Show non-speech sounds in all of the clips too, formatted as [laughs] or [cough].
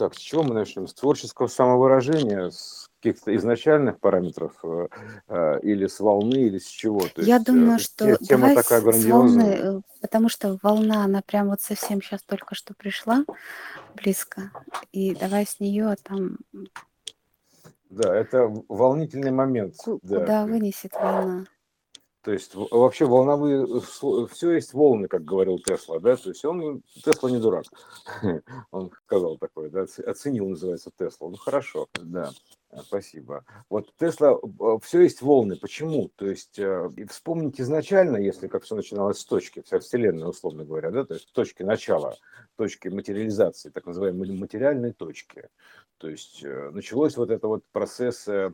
Так, с чего мы начнем? С творческого самовыражения, с каких-то изначальных параметров э, э, или с волны, или с чего? То Я есть э, думаю, что тема давай такая с, с волны, грандиозная. потому что волна, она прям вот совсем сейчас только что пришла близко, и давай с нее там Да, это волнительный момент, ку- да. куда вынесет волна. То есть вообще волновые, все есть волны, как говорил Тесла, да, то есть он, Тесла не дурак, [laughs] он сказал такое, да, оце- оценил, называется Тесла, ну хорошо, да, э, спасибо. Вот Тесла, все есть волны, почему? То есть э, и вспомнить изначально, если как все начиналось с точки, вся Вселенная, условно говоря, да, то есть точки начала, точки материализации, так называемой материальной точки, то есть э, началось вот это вот процесс э, э,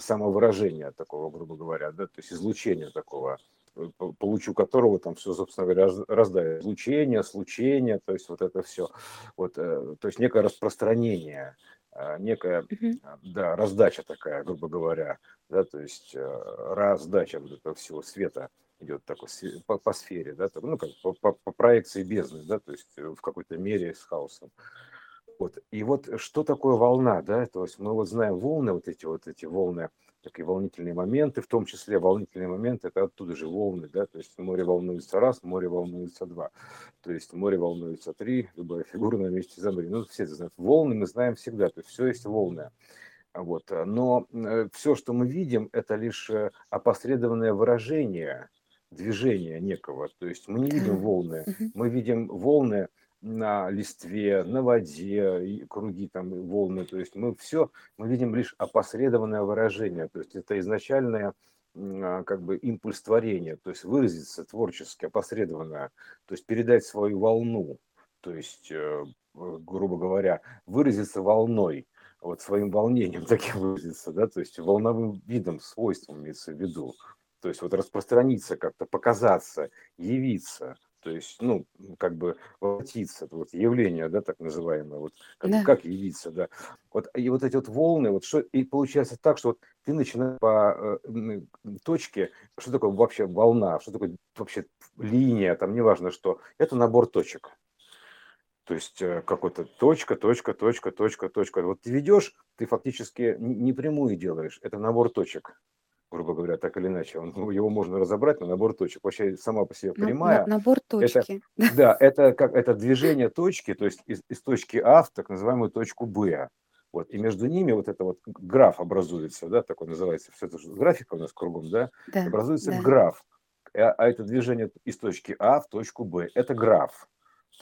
самовыражения такого, грубо говоря, да, то есть излучения такого, э, по по лучу которого там все, собственно говоря, раз- раздает. Излучение, случение, то есть вот это все. Вот, э, то есть некое распространение, э, некая, э, да, раздача такая, грубо говоря, да, то есть э, раздача вот этого всего света идет такой по, по сфере, да, ну, как по, по- по проекции бездны, да, то есть э, в какой-то мере с хаосом. Вот. И вот что такое волна, да? То есть мы вот знаем волны, вот эти вот эти волны, такие волнительные моменты, в том числе волнительные моменты, это оттуда же волны, да? То есть море волнуется раз, море волнуется два, то есть море волнуется три, любая фигура на месте замри. Ну, все это знают. Волны мы знаем всегда, то есть все есть волны. Вот. э, Но все, что мы видим, это лишь э, опосредованное выражение движения некого. То есть мы не видим волны, мы видим волны на листве, на воде, круги там, волны. То есть мы все, мы видим лишь опосредованное выражение. То есть это изначальное а, как бы импульс творения, то есть выразиться творчески, опосредованно, то есть передать свою волну, то есть, э, э, грубо говоря, выразиться волной, вот своим волнением [laughs] таким выразиться, да, то есть волновым видом, свойством имеется в виду, то есть вот распространиться как-то, показаться, явиться, то есть, ну, как бы воплотиться, вот явление, да, так называемое, вот как, Да. как явиться, да. Вот, и вот эти вот волны, вот что, и получается так, что вот ты начинаешь по э, точке, что такое вообще волна, что такое вообще линия, там неважно что, это набор точек. То есть э, какой-то точка, точка, точка, точка, точка. Вот ты ведешь, ты фактически не прямую делаешь, это набор точек, грубо говоря, так или иначе. Он, ну, его можно разобрать на набор точек. Вообще сама по себе На- на- прямая, набор это, точки. да, [laughs] это как это движение точки, то есть из, из точки А в так называемую точку Б. Вот, и между ними вот это вот граф образуется, да, такой называется, все это же графика у нас кругом, да, Да, образуется да. граф. А, а это движение из точки А в точку Б, это граф.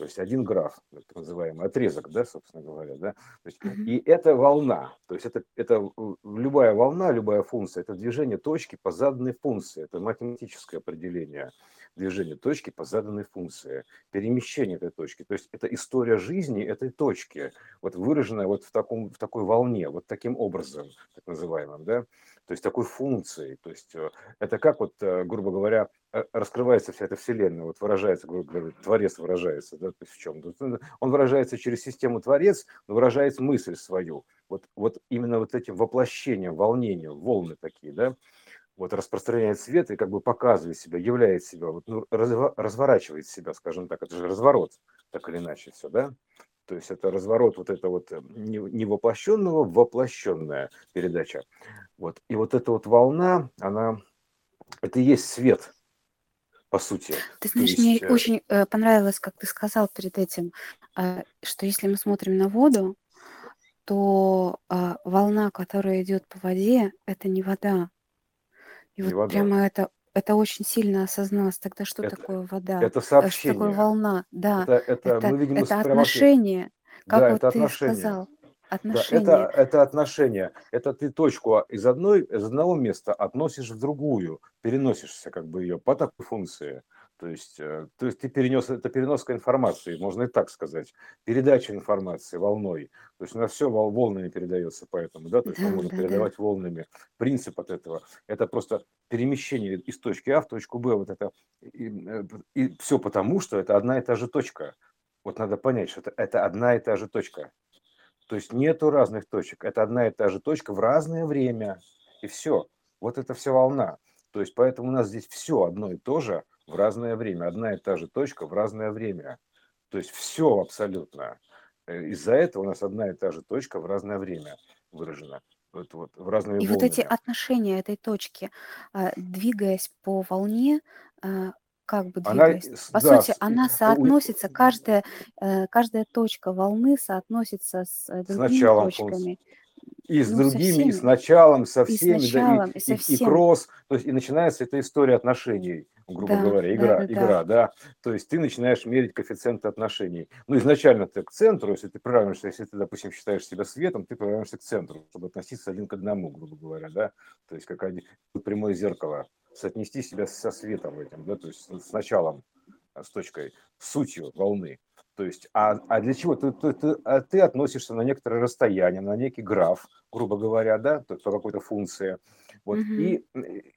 То есть один граф, так называемый отрезок, да, собственно говоря, да. То есть, и это волна, то есть это, это любая волна, любая функция, это движение точки по заданной функции, это математическое определение движения точки по заданной функции, перемещение этой точки. То есть это история жизни этой точки, вот выраженная вот в, таком, в такой волне, вот таким образом, так называемым, да, то есть такой функцией. То есть э, это как вот, э, грубо говоря, э, раскрывается вся эта вселенная, вот выражается, грубо говоря, творец выражается, да, то есть в чем? Он выражается через систему творец, но выражает мысль свою. Вот, вот именно вот этим воплощением, волнением, волны такие, да, вот распространяет свет и как бы показывает себя, являет себя, вот, ну, разворачивает себя, скажем так, это же разворот, так или иначе все, да? То есть это разворот вот это вот э, не не воплощенного, воплощенная передача. Вот. И вот эта вот волна, она, это и есть свет, по сути. Ты знаешь, мне есть, э, очень э, понравилось, как ты сказал перед этим, э, что если мы смотрим на воду, то а, волна, которая идет по воде, это не вода. И не вот вода. прямо это, это очень сильно осозналось. Тогда что Это, такое вода? это Э, Что такое сообщение. волна? Да, Это, это это, мы видим из это отношение, как Да, вот это ты отношение. сказал, Да, это, это отношение. Это ты точку из, одной, из одного места относишь в другую, переносишься как бы ее по такой функции. То есть, э, то есть ты перенес, это переноска информации, можно и так сказать, передача информации волной. То есть у нас все волнами передается поэтому, да, то есть Да, можно да, да. передавать волнами. Принцип от этого, это просто перемещение из точки А в точку Б, вот это, и, все потому, что это одна и та же точка. Вот надо понять, что это, это одна и та же точка. То есть нету разных точек. Это одна и та же точка в разное время. И все. Вот это вся волна. То есть поэтому у нас здесь все одно и то же в разное время. Одна и та же точка в разное время. То есть все абсолютно. Э, из-за этого у нас одна и та же точка в разное время выражена. Вот, вот, в разные И волнами. вот эти отношения этой точки, а, двигаясь по волне, а, как бы двигаясь, она, по да, сути, она соотносится, каждая, э, каждая точка волны соотносится с другими с точками. И с ну, другими, и с началом, со всеми, и, с началом, да, и, и, со всеми. и, и кросс, то есть и начинается эта история отношений грубо да, говоря, игра, да, да, игра, да. да. То есть ты начинаешь мерить коэффициенты отношений. Ну, изначально ты к центру, если ты приравниваешься, если ты, допустим, считаешь себя светом, ты приравниваешься к центру, чтобы относиться один к одному, грубо говоря, да. То есть как один, прямое зеркало, соотнести себя со светом этим, да, то есть с началом, с точкой, с сутью волны. То есть, а, а для чего? Ты, ты, ты, а ты относишься на некоторое расстояние, на некий граф, грубо говоря, да, то, по какой-то функции. Вот, угу. И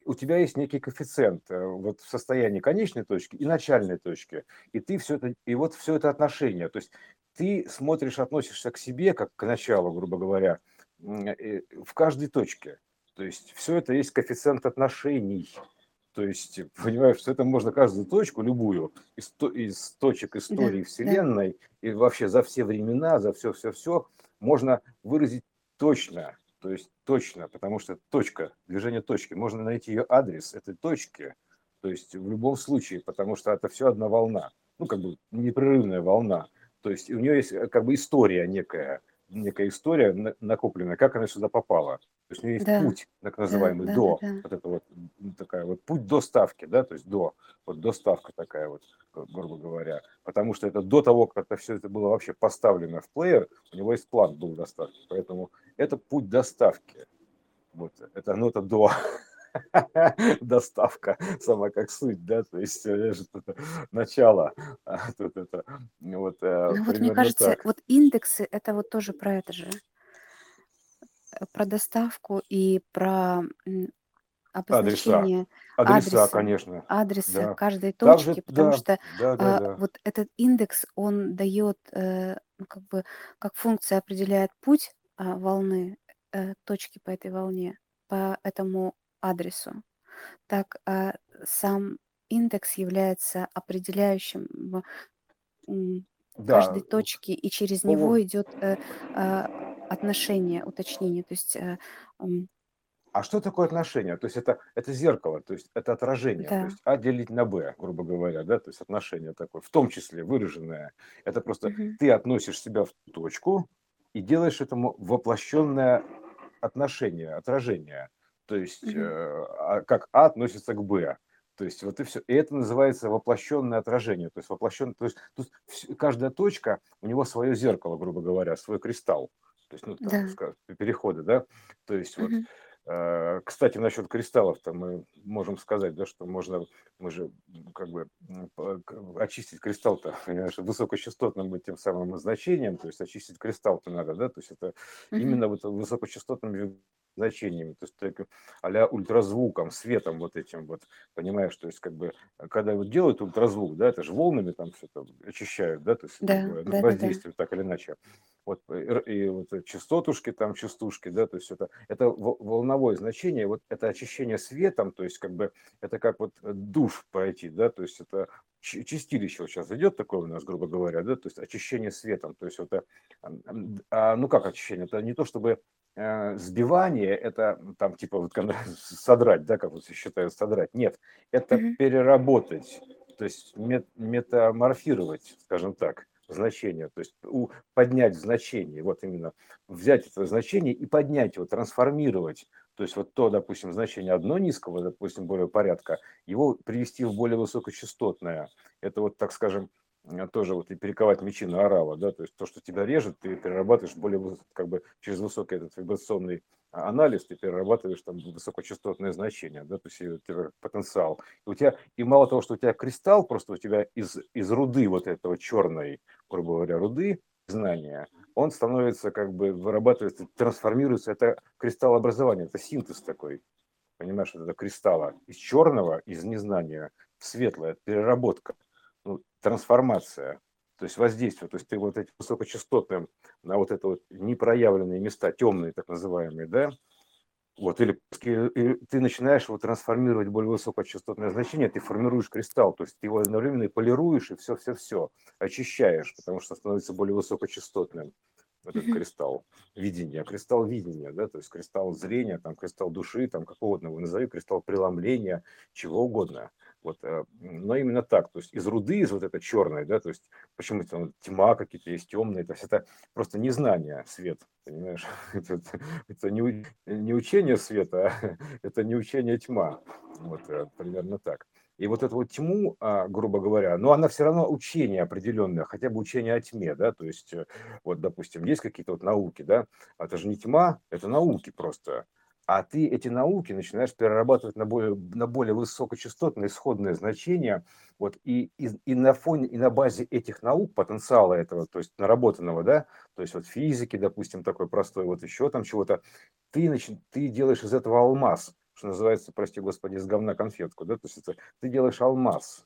у тебя есть некий коэффициент э, вот в состоянии конечной точки и начальной точки. И ты все это, и вот все это отношение. То есть ты смотришь, относишься к себе, как к началу, грубо говоря, э, в каждой точке. То есть все это есть коэффициент отношений. То есть, понимаешь, что это можно каждую точку, любую, из, из точек истории да, Вселенной, да. и вообще за все времена, за все-все-все, можно выразить точно, то есть точно, потому что точка, движение точки, можно найти ее адрес этой точки, то есть в любом случае, потому что это все одна волна, ну, как бы непрерывная волна, то есть у нее есть э, как бы история некая, некая история накопленная, как она сюда попала. То есть у нее есть да. путь, так называемый, да, до, да, да. вот это вот такая вот путь до ставки, да, то есть до, вот доставка такая вот, грубо говоря. Потому что это до того, как это все это было вообще поставлено в плеер, у него есть план был доставки. Поэтому это путь доставки. Вот, это нота до [laughs] доставка, сама как суть, да, то есть это начало, а тут это вот э, Ну вот мне кажется, так. вот индексы это вот тоже про это же, про доставку и про обозначение адреса, адреса, адреса конечно, адреса да. каждой точки, Также, потому да, что да, да, а, да. вот этот индекс он дает, э, ну, как бы, как функция определяет путь а, волны, э, точки по этой волне, по этому адресу, так а, сам индекс является определяющим да. каждой точки, и через него идет э, а, отношение, уточнение. То есть э, а что такое отношение? То есть это, это зеркало, то есть это отражение. Да. То есть А делить на Б, грубо говоря, да, то есть отношение такое, в том числе выраженное. Это просто угу. ты относишь себя в точку и делаешь этому воплощенное отношение, отражение. То есть угу. э, как А относится к Б. То есть вот и все. И это называется воплощенное отражение. То есть воплощенное, то есть тут каждая точка, у него свое зеркало, грубо говоря, свой кристалл. То есть, ну, там, да. скажем, переходы, да. То есть угу. вот Э, кстати, насчет кристаллов-то мы можем сказать, да, что можно, мы же как бы очистить кристалл-то, понимаешь, высокочастотным тем самым значением, то есть очистить кристалл-то надо, да, то есть это mm-hmm. именно вот высокочастотным значениями, то есть только а ультразвуком, светом вот этим вот, понимаешь, то есть как бы, когда вот делают ультразвук, да, это же волнами там все это очищают, да, то есть да, да, воздействуют да, да. так или иначе. Вот, и, и вот частотушки там, частушки, да, то есть это, это волновое значение, вот это очищение светом, то есть как бы это как вот душ пройти, да, то есть это чистилище вот сейчас идет такое у нас, грубо говоря, да, то есть очищение светом, то есть вот, а, ну как очищение, это не то чтобы Э, сбивание это там типа вот [laughs] содрать, да, как вот считают содрать. Нет, это mm-hmm. переработать, то есть мет, метаморфировать, скажем так, значение, то есть у, поднять значение, вот именно взять это значение и поднять его, трансформировать. То есть вот то, допустим, значение одно низкого, допустим, более порядка, его привести в более высокочастотное. Это вот, так скажем, Э, тоже вот и перековать мечи на орала, да, то есть то, что тебя режет, ты перерабатываешь более, как бы через высокий этот вибрационный а, анализ, ты перерабатываешь там высокочастотное значение, да, то есть потенциал. И у тебя, и мало того, что у тебя кристалл, просто у тебя из, из руды вот этого черной, грубо говоря, руды, знания, он становится как бы вырабатывается, трансформируется, это кристалл образования, это синтез такой, понимаешь, это кристалла из черного, из незнания в светлое, переработка ну, трансформация, то есть воздействие, то есть ты вот эти высокочастотные на вот это вот непроявленные места, темные так называемые, да, Вот, или ты начинаешь его трансформировать в более высокочастотное значение, ты формируешь кристалл, то есть ты его одновременно и полируешь, и все-все-все, очищаешь, потому что становится более высокочастотным этот кристалл видения, кристалл видения, да, то есть кристалл зрения, там, кристалл души, там, как угодно вы назови, кристалл преломления, чего угодно. Вот, э, но именно так, то есть из руды, из вот этой черной, да, то есть почему там тьма какие-то есть темные, то есть это просто незнание свет, понимаешь, [laughs] это, это, не, не учение света, а [laughs] это не учение тьма, вот э, примерно так. И вот эту вот тьму, а, грубо говоря, но она все равно учение определенное, хотя бы учение о тьме, да, то есть э, вот, допустим, есть какие-то вот науки, да, это же не тьма, это науки просто, а ты эти науки начинаешь перерабатывать на более, на более высокочастотное исходное значение, вот, и, и, и на фоне, и на базе этих наук, потенциала этого, то есть наработанного, да, то есть вот физики, допустим, такой простой, вот еще там чего-то, ты, начи, ты делаешь из этого алмаз, что называется, прости господи, из говна конфетку, да, то есть это, ты делаешь алмаз,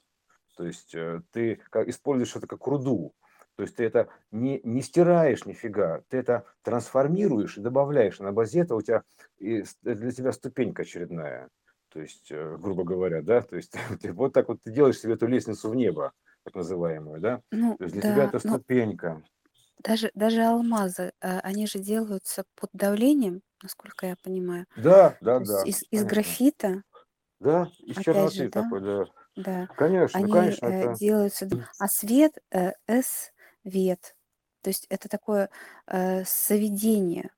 то есть э, ты используешь это как руду, то есть ты это не, не стираешь нифига, ты это трансформируешь и добавляешь. На базе этого у тебя и для тебя ступенька очередная. То есть, э, грубо говоря, да, то есть [laughs] ты, вот так вот ты делаешь себе эту лестницу в небо, так называемую, да. Ну, то есть для да, тебя это ступенька. Даже, даже алмазы, а, они же делаются под давлением, насколько я понимаю. Да, да, То да, из, из графита, Да, из же, черноты да, такой, да. да, Конечно, они конечно, э, это... делаются, а свет э, S-вет, то есть это такое э, соведение,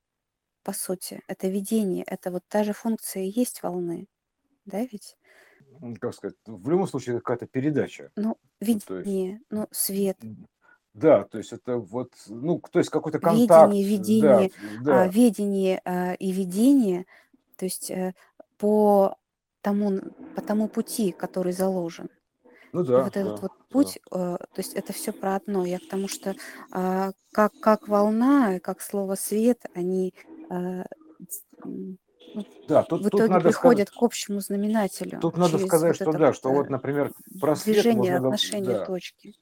по сути, это видение, это вот та же функция и есть волны, да ведь? как сказать, в любом случае это какая-то передача. Ну, Ну, то есть, видение, ну, свет, да, то есть это вот, ну, то есть какой-то контакт, Ведение, да, видение, а, да, ведение а, и видение, то есть э, по тому, по тому пути, который заложен. Ну да, вот этот да, вот да. путь, э, то есть это все про одно. Я к тому, что а, как, как волна, как слово свет, они м, ну, Да, в тут, тут итоге надо сказать, приходят к общему знаменателю тут надо сказать, вот что да, что вот, э, например, про свет движение можно, отношения да, точки.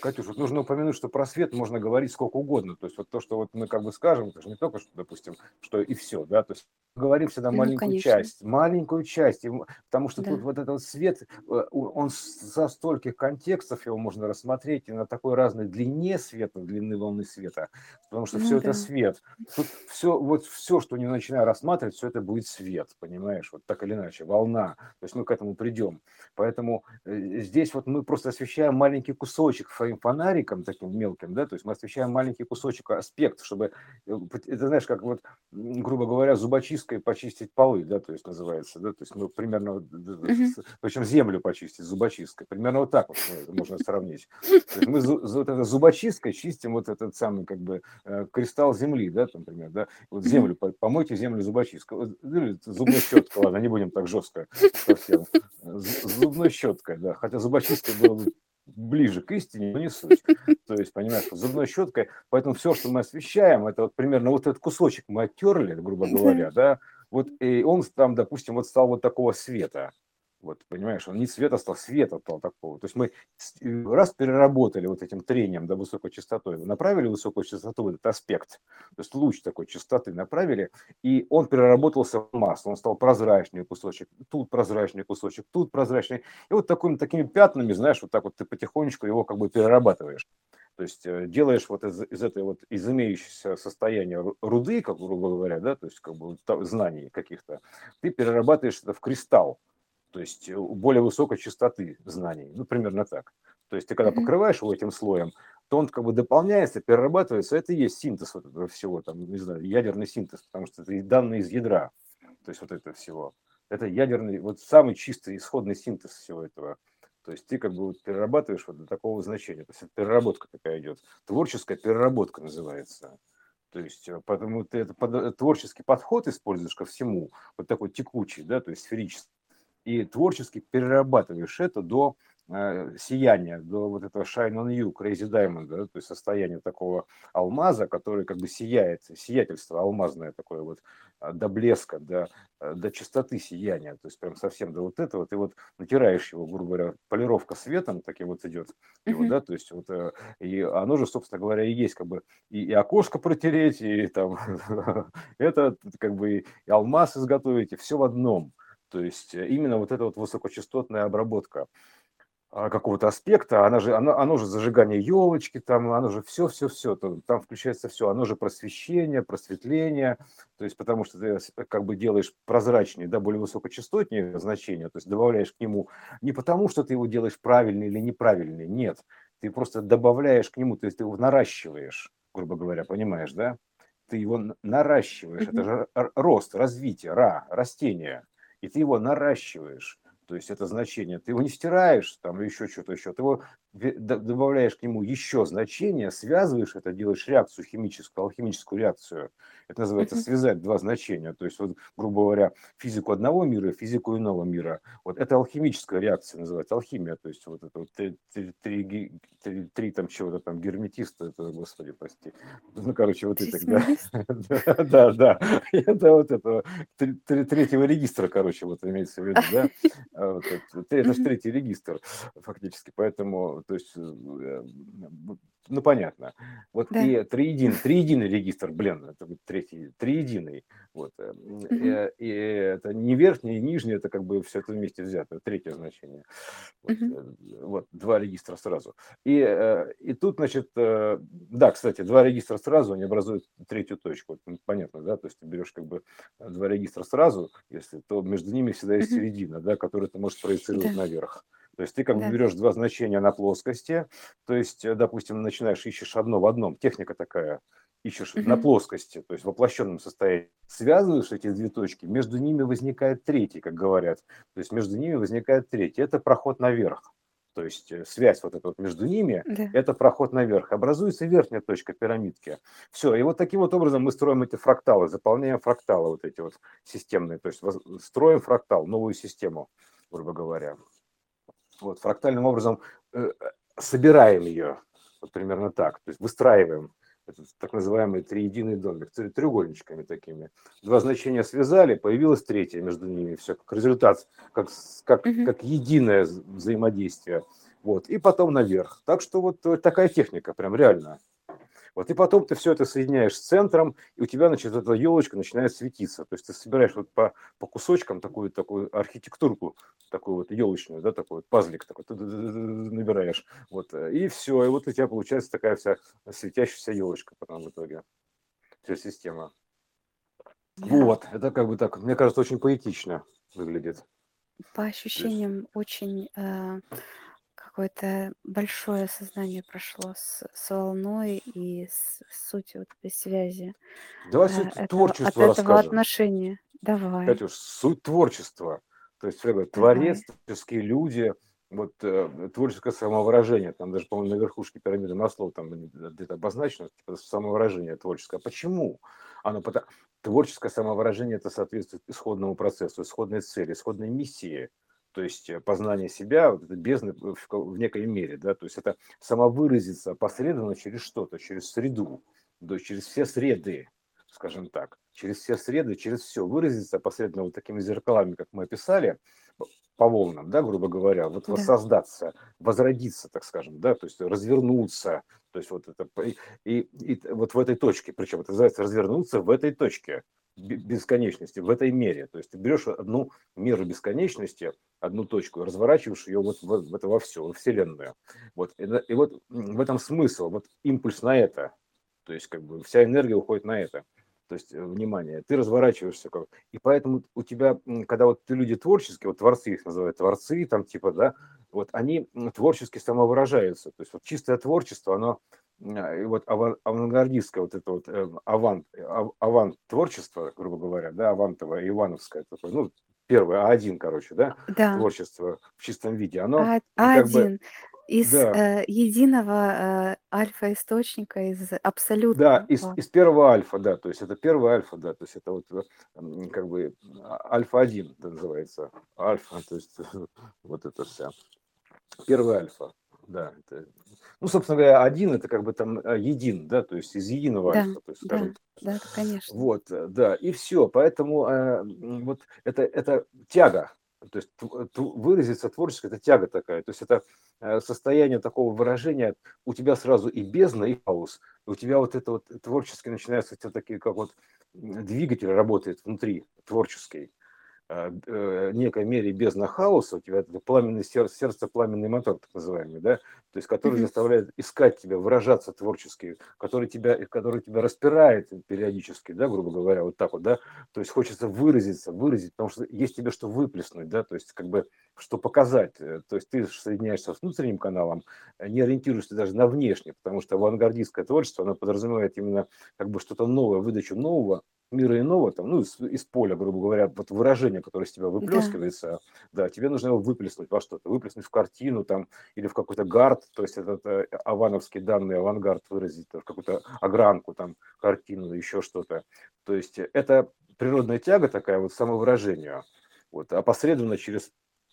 Катюш, вот нужно упомянуть, что про свет можно говорить сколько угодно. То есть вот то, что вот мы как бы скажем, это же не только, что, допустим, что и все, да, то есть говорим всегда Ну, маленькую конечно, часть, маленькую часть, потому что тут да. вот этот свет, э, он со стольких контекстов его можно рассмотреть и на такой разной длине света, длины волны света, потому что все Ну это да. свет. Тут все, вот все, что не начинаю рассматривать, все это будет свет, понимаешь, вот так или иначе, волна. То есть мы к этому придем. Поэтому э, здесь вот мы просто освещаем маленький кусочек своим фонариком таким мелким, да, то есть мы освещаем маленький кусочек аспект, чтобы, э, это знаешь, как вот, грубо говоря, зубочисткой почистить полы, да, то есть называется, да, то есть мы примерно, д- Мгм. с- причем землю почистить зубочисткой, примерно вот так вот ну, можно сравнить. Мы зубочисткой чистим вот этот самый как бы э, кристалл земли, да, там, например, да, вот землю, по- помойте землю зубочисткой, ну, зубной щеткой, ладно, не будем так жестко совсем, З- зубной щеткой, да, хотя зубочисткой было бы ближе к истине, но не суть. То есть, понимаешь, зубной щеткой, поэтому все, что мы освещаем, это вот примерно вот этот кусочек мы оттерли, грубо говоря, да, вот и он там, допустим, вот стал вот такого света. Вот, понимаешь, он не цвета стал, света стал такого. То есть мы э, раз переработали вот этим трением до высокой частоты, направили высокую частоту этот аспект, то есть луч такой частоты направили, и он переработался в массу, он стал прозрачный кусочек, тут прозрачный кусочек, тут прозрачный. И вот такими, такими пятнами, знаешь, вот так вот ты потихонечку его как бы перерабатываешь. То есть э, делаешь вот из, из этой вот, из имеющегося состояния ру- руды, как грубо говоря, да, то есть как бы знаний каких-то, ты перерабатываешь это в кристалл, то есть э, более высокой частоты знаний, ну, примерно так. То есть ты когда покрываешь его этим слоем, то он как бы дополняется, перерабатывается, это и есть синтез вот этого всего, там, не знаю, ядерный синтез, потому что это и данные из ядра, то есть вот это всего. Это ядерный, вот самый чистый исходный синтез всего этого. То есть ты как бы вот перерабатываешь вот до такого значения. То есть это переработка такая идет. Творческая переработка называется. То есть э, потому ты это э, творческий подход используешь ко всему, вот такой текучий, да, то есть сферический. И творчески перерабатываешь это до э, сияния, до вот этого shine on you, crazy diamond, да, то есть состояние такого алмаза, который как бы сияет, сиятельство алмазное такое вот, а, до блеска, до, э, до чистоты сияния, то есть прям совсем до вот этого, ты вот натираешь его, грубо говоря, полировка светом таким вот идет, его, да, то есть вот, э, и оно же, собственно говоря, и есть как бы и, и окошко протереть, и там [laughs] это как бы и алмаз изготовить, и все в одном, то есть именно вот эта вот высокочастотная обработка а, какого-то аспекта, она же, оно, оно же зажигание елочки, там, оно же все, все, все, там, там включается все, оно же просвещение, просветление, то есть потому что ты как бы делаешь прозрачнее, да, более высокочастотнее значение, то есть добавляешь к нему не потому, что ты его делаешь правильный или неправильный, нет, ты просто добавляешь к нему, то есть ты его наращиваешь, грубо говоря, понимаешь, да? Ты его наращиваешь, это же рост, развитие, ра, растение, и ты его наращиваешь. То есть это значение, ты его не стираешь там еще что-то еще, ты его добавляешь к нему еще значение, связываешь это, делаешь реакцию химическую, алхимическую реакцию. Это называется связать два значения. То есть, вот, грубо говоря, физику одного мира и физику иного мира. Вот это алхимическая реакция называется, алхимия. То есть вот это вот три, три, три, три, там чего-то там герметиста, это, господи, прости. Ну, короче, вот это, [laughs] да. Да, да. [laughs] Это вот это третьего регистра, короче, вот имеется в виду, да. А это же третий регистр фактически. Поэтому то есть, э, ну, понятно. Вот да. и триедин, триединый регистр, блин, это будет третий, триединый. Вот. Угу. И, и это не верхний, не нижний, это как бы все это вместе взято, третье значение. Вот, угу. вот два регистра сразу. И, и тут, значит, да, кстати, два регистра сразу, они образуют третью точку. Понятно, да, то есть ты берешь как бы два регистра сразу, если, то между ними всегда есть угу. середина, да, которую ты можешь проецировать да. наверх. То есть ты как бы берешь два значения на плоскости, то есть, э, допустим, начинаешь, ищешь одно в одном, техника такая, ищешь на плоскости, то есть в воплощенном состоянии, связываешь эти две точки, между ними возникает третий, как говорят, то есть между ними возникает третий, это проход наверх. То есть э, связь вот эта вот между ними, да. это проход наверх. Образуется верхняя точка пирамидки. Все, и вот таким вот образом мы строим эти фракталы, заполняем фракталы вот эти вот системные. То есть строим фрактал, новую систему, грубо говоря. Вот, фрактальным образом э, собираем ее, вот примерно так, то есть выстраиваем этот так называемый триединый домик, треугольничками такими. Два значения связали, появилось третье между ними, все как результат, как, как, как единое взаимодействие. Вот, и потом наверх. Так что вот такая техника, прям реально. Вот и потом ты все это соединяешь с центром, и у тебя, значит, эта елочка начинает светиться. То есть ты собираешь вот по, по кусочкам такую, такую архитектурку, такую вот елочную, да, такой вот пазлик такой, ты набираешь. Вот, и все, и вот у тебя получается такая вся светящаяся елочка потом в итоге. Вся система. Вот, это как бы так, мне кажется, очень поэтично выглядит. По ощущениям, есть... очень э, какое-то большое сознание прошло с, с волной и с, с сутью вот этой связи. Давай э, суть этого, творчества от этого расскажем. отношения. Давай. Катюш, суть творчества. То есть, бы, творец, творческие люди, вот э, творческое самовыражение, там даже, по-моему, на верхушке пирамиды Маслоу там где-то обозначено, типа, самовыражение творческое. Почему? Оно потому... Творческое самовыражение – это соответствует исходному процессу, исходной цели, исходной миссии – то есть э, познание себя, вот это бездны в, в некой мере, да, то есть это самовыразиться посредственно через что-то, через среду, есть через все среды, скажем так, через все среды, через все, выразиться посредственно вот такими зеркалами, как мы описали, по волнам, да, грубо говоря, вот да. воссоздаться, возродиться, так скажем, да, то есть развернуться, то есть вот это, и, и, и вот в этой точке, причем это называется развернуться в этой точке, бесконечности в этой мере. То есть ты берешь одну меру бесконечности, одну точку, разворачиваешь ее вот в, это во все, во Вселенную. Вот. И, и вот в этом смысл, вот импульс на это. То есть как бы вся энергия уходит на это. То есть э, внимание, ты разворачиваешься. Как, и поэтому у тебя, когда вот ты люди творческие, вот творцы их называют, творцы, там типа, да, вот они творчески самовыражаются. То есть вот чистое творчество, оно вот авангардистское вот это вот э, авант, авант творчество, грубо говоря, да, авантовое, ивановское, такое, ну, первое, А1, короче, да, да. творчество в чистом виде, оно а, как бы, из да. э, единого э, альфа-источника, из абсолютного. Да, из, из первого альфа, да, то есть это первый альфа, да, то есть это вот э, как бы а, альфа-1 называется, альфа, то есть [laughs] вот это вся Первый альфа, да. Это, ну, собственно говоря, один это как бы там э, един, да, то есть из единого Да, альфа, то есть, да, скажем да, конечно. Вот, э, да, и все. Поэтому э, вот это, это тяга, то есть выразиться творчески, это тяга такая. То есть это э, состояние такого выражения, у тебя сразу и бездна, и хаос. у тебя вот это вот творчески начинается, все такие, как вот двигатель работает внутри, творческий. Э, э, некой мере бездна хаоса, у тебя это пламенный сердце, сердце пламенный мотор, так называемый, да, то есть который заставляет искать тебя, выражаться творчески, который тебя, который тебя распирает периодически, да, грубо говоря, вот так вот, да, то есть хочется выразиться, выразить, потому что есть тебе что выплеснуть, да, то есть как бы что показать, э, то есть ты соединяешься с внутренним каналом, не ориентируешься даже на внешний, потому что авангардистское творчество, оно подразумевает именно как бы что-то новое, выдачу нового, мира иного, там, ну, из, из поля, грубо говоря, вот выражение, которое из тебя выплескивается, да. да, тебе нужно его выплеснуть во что-то, выплеснуть в картину там или в какой-то гард, то есть этот э, авановский данный авангард выразить, в какую-то огранку там, картину, еще что-то. То есть это природная тяга такая вот самовыражению, вот, опосредованно через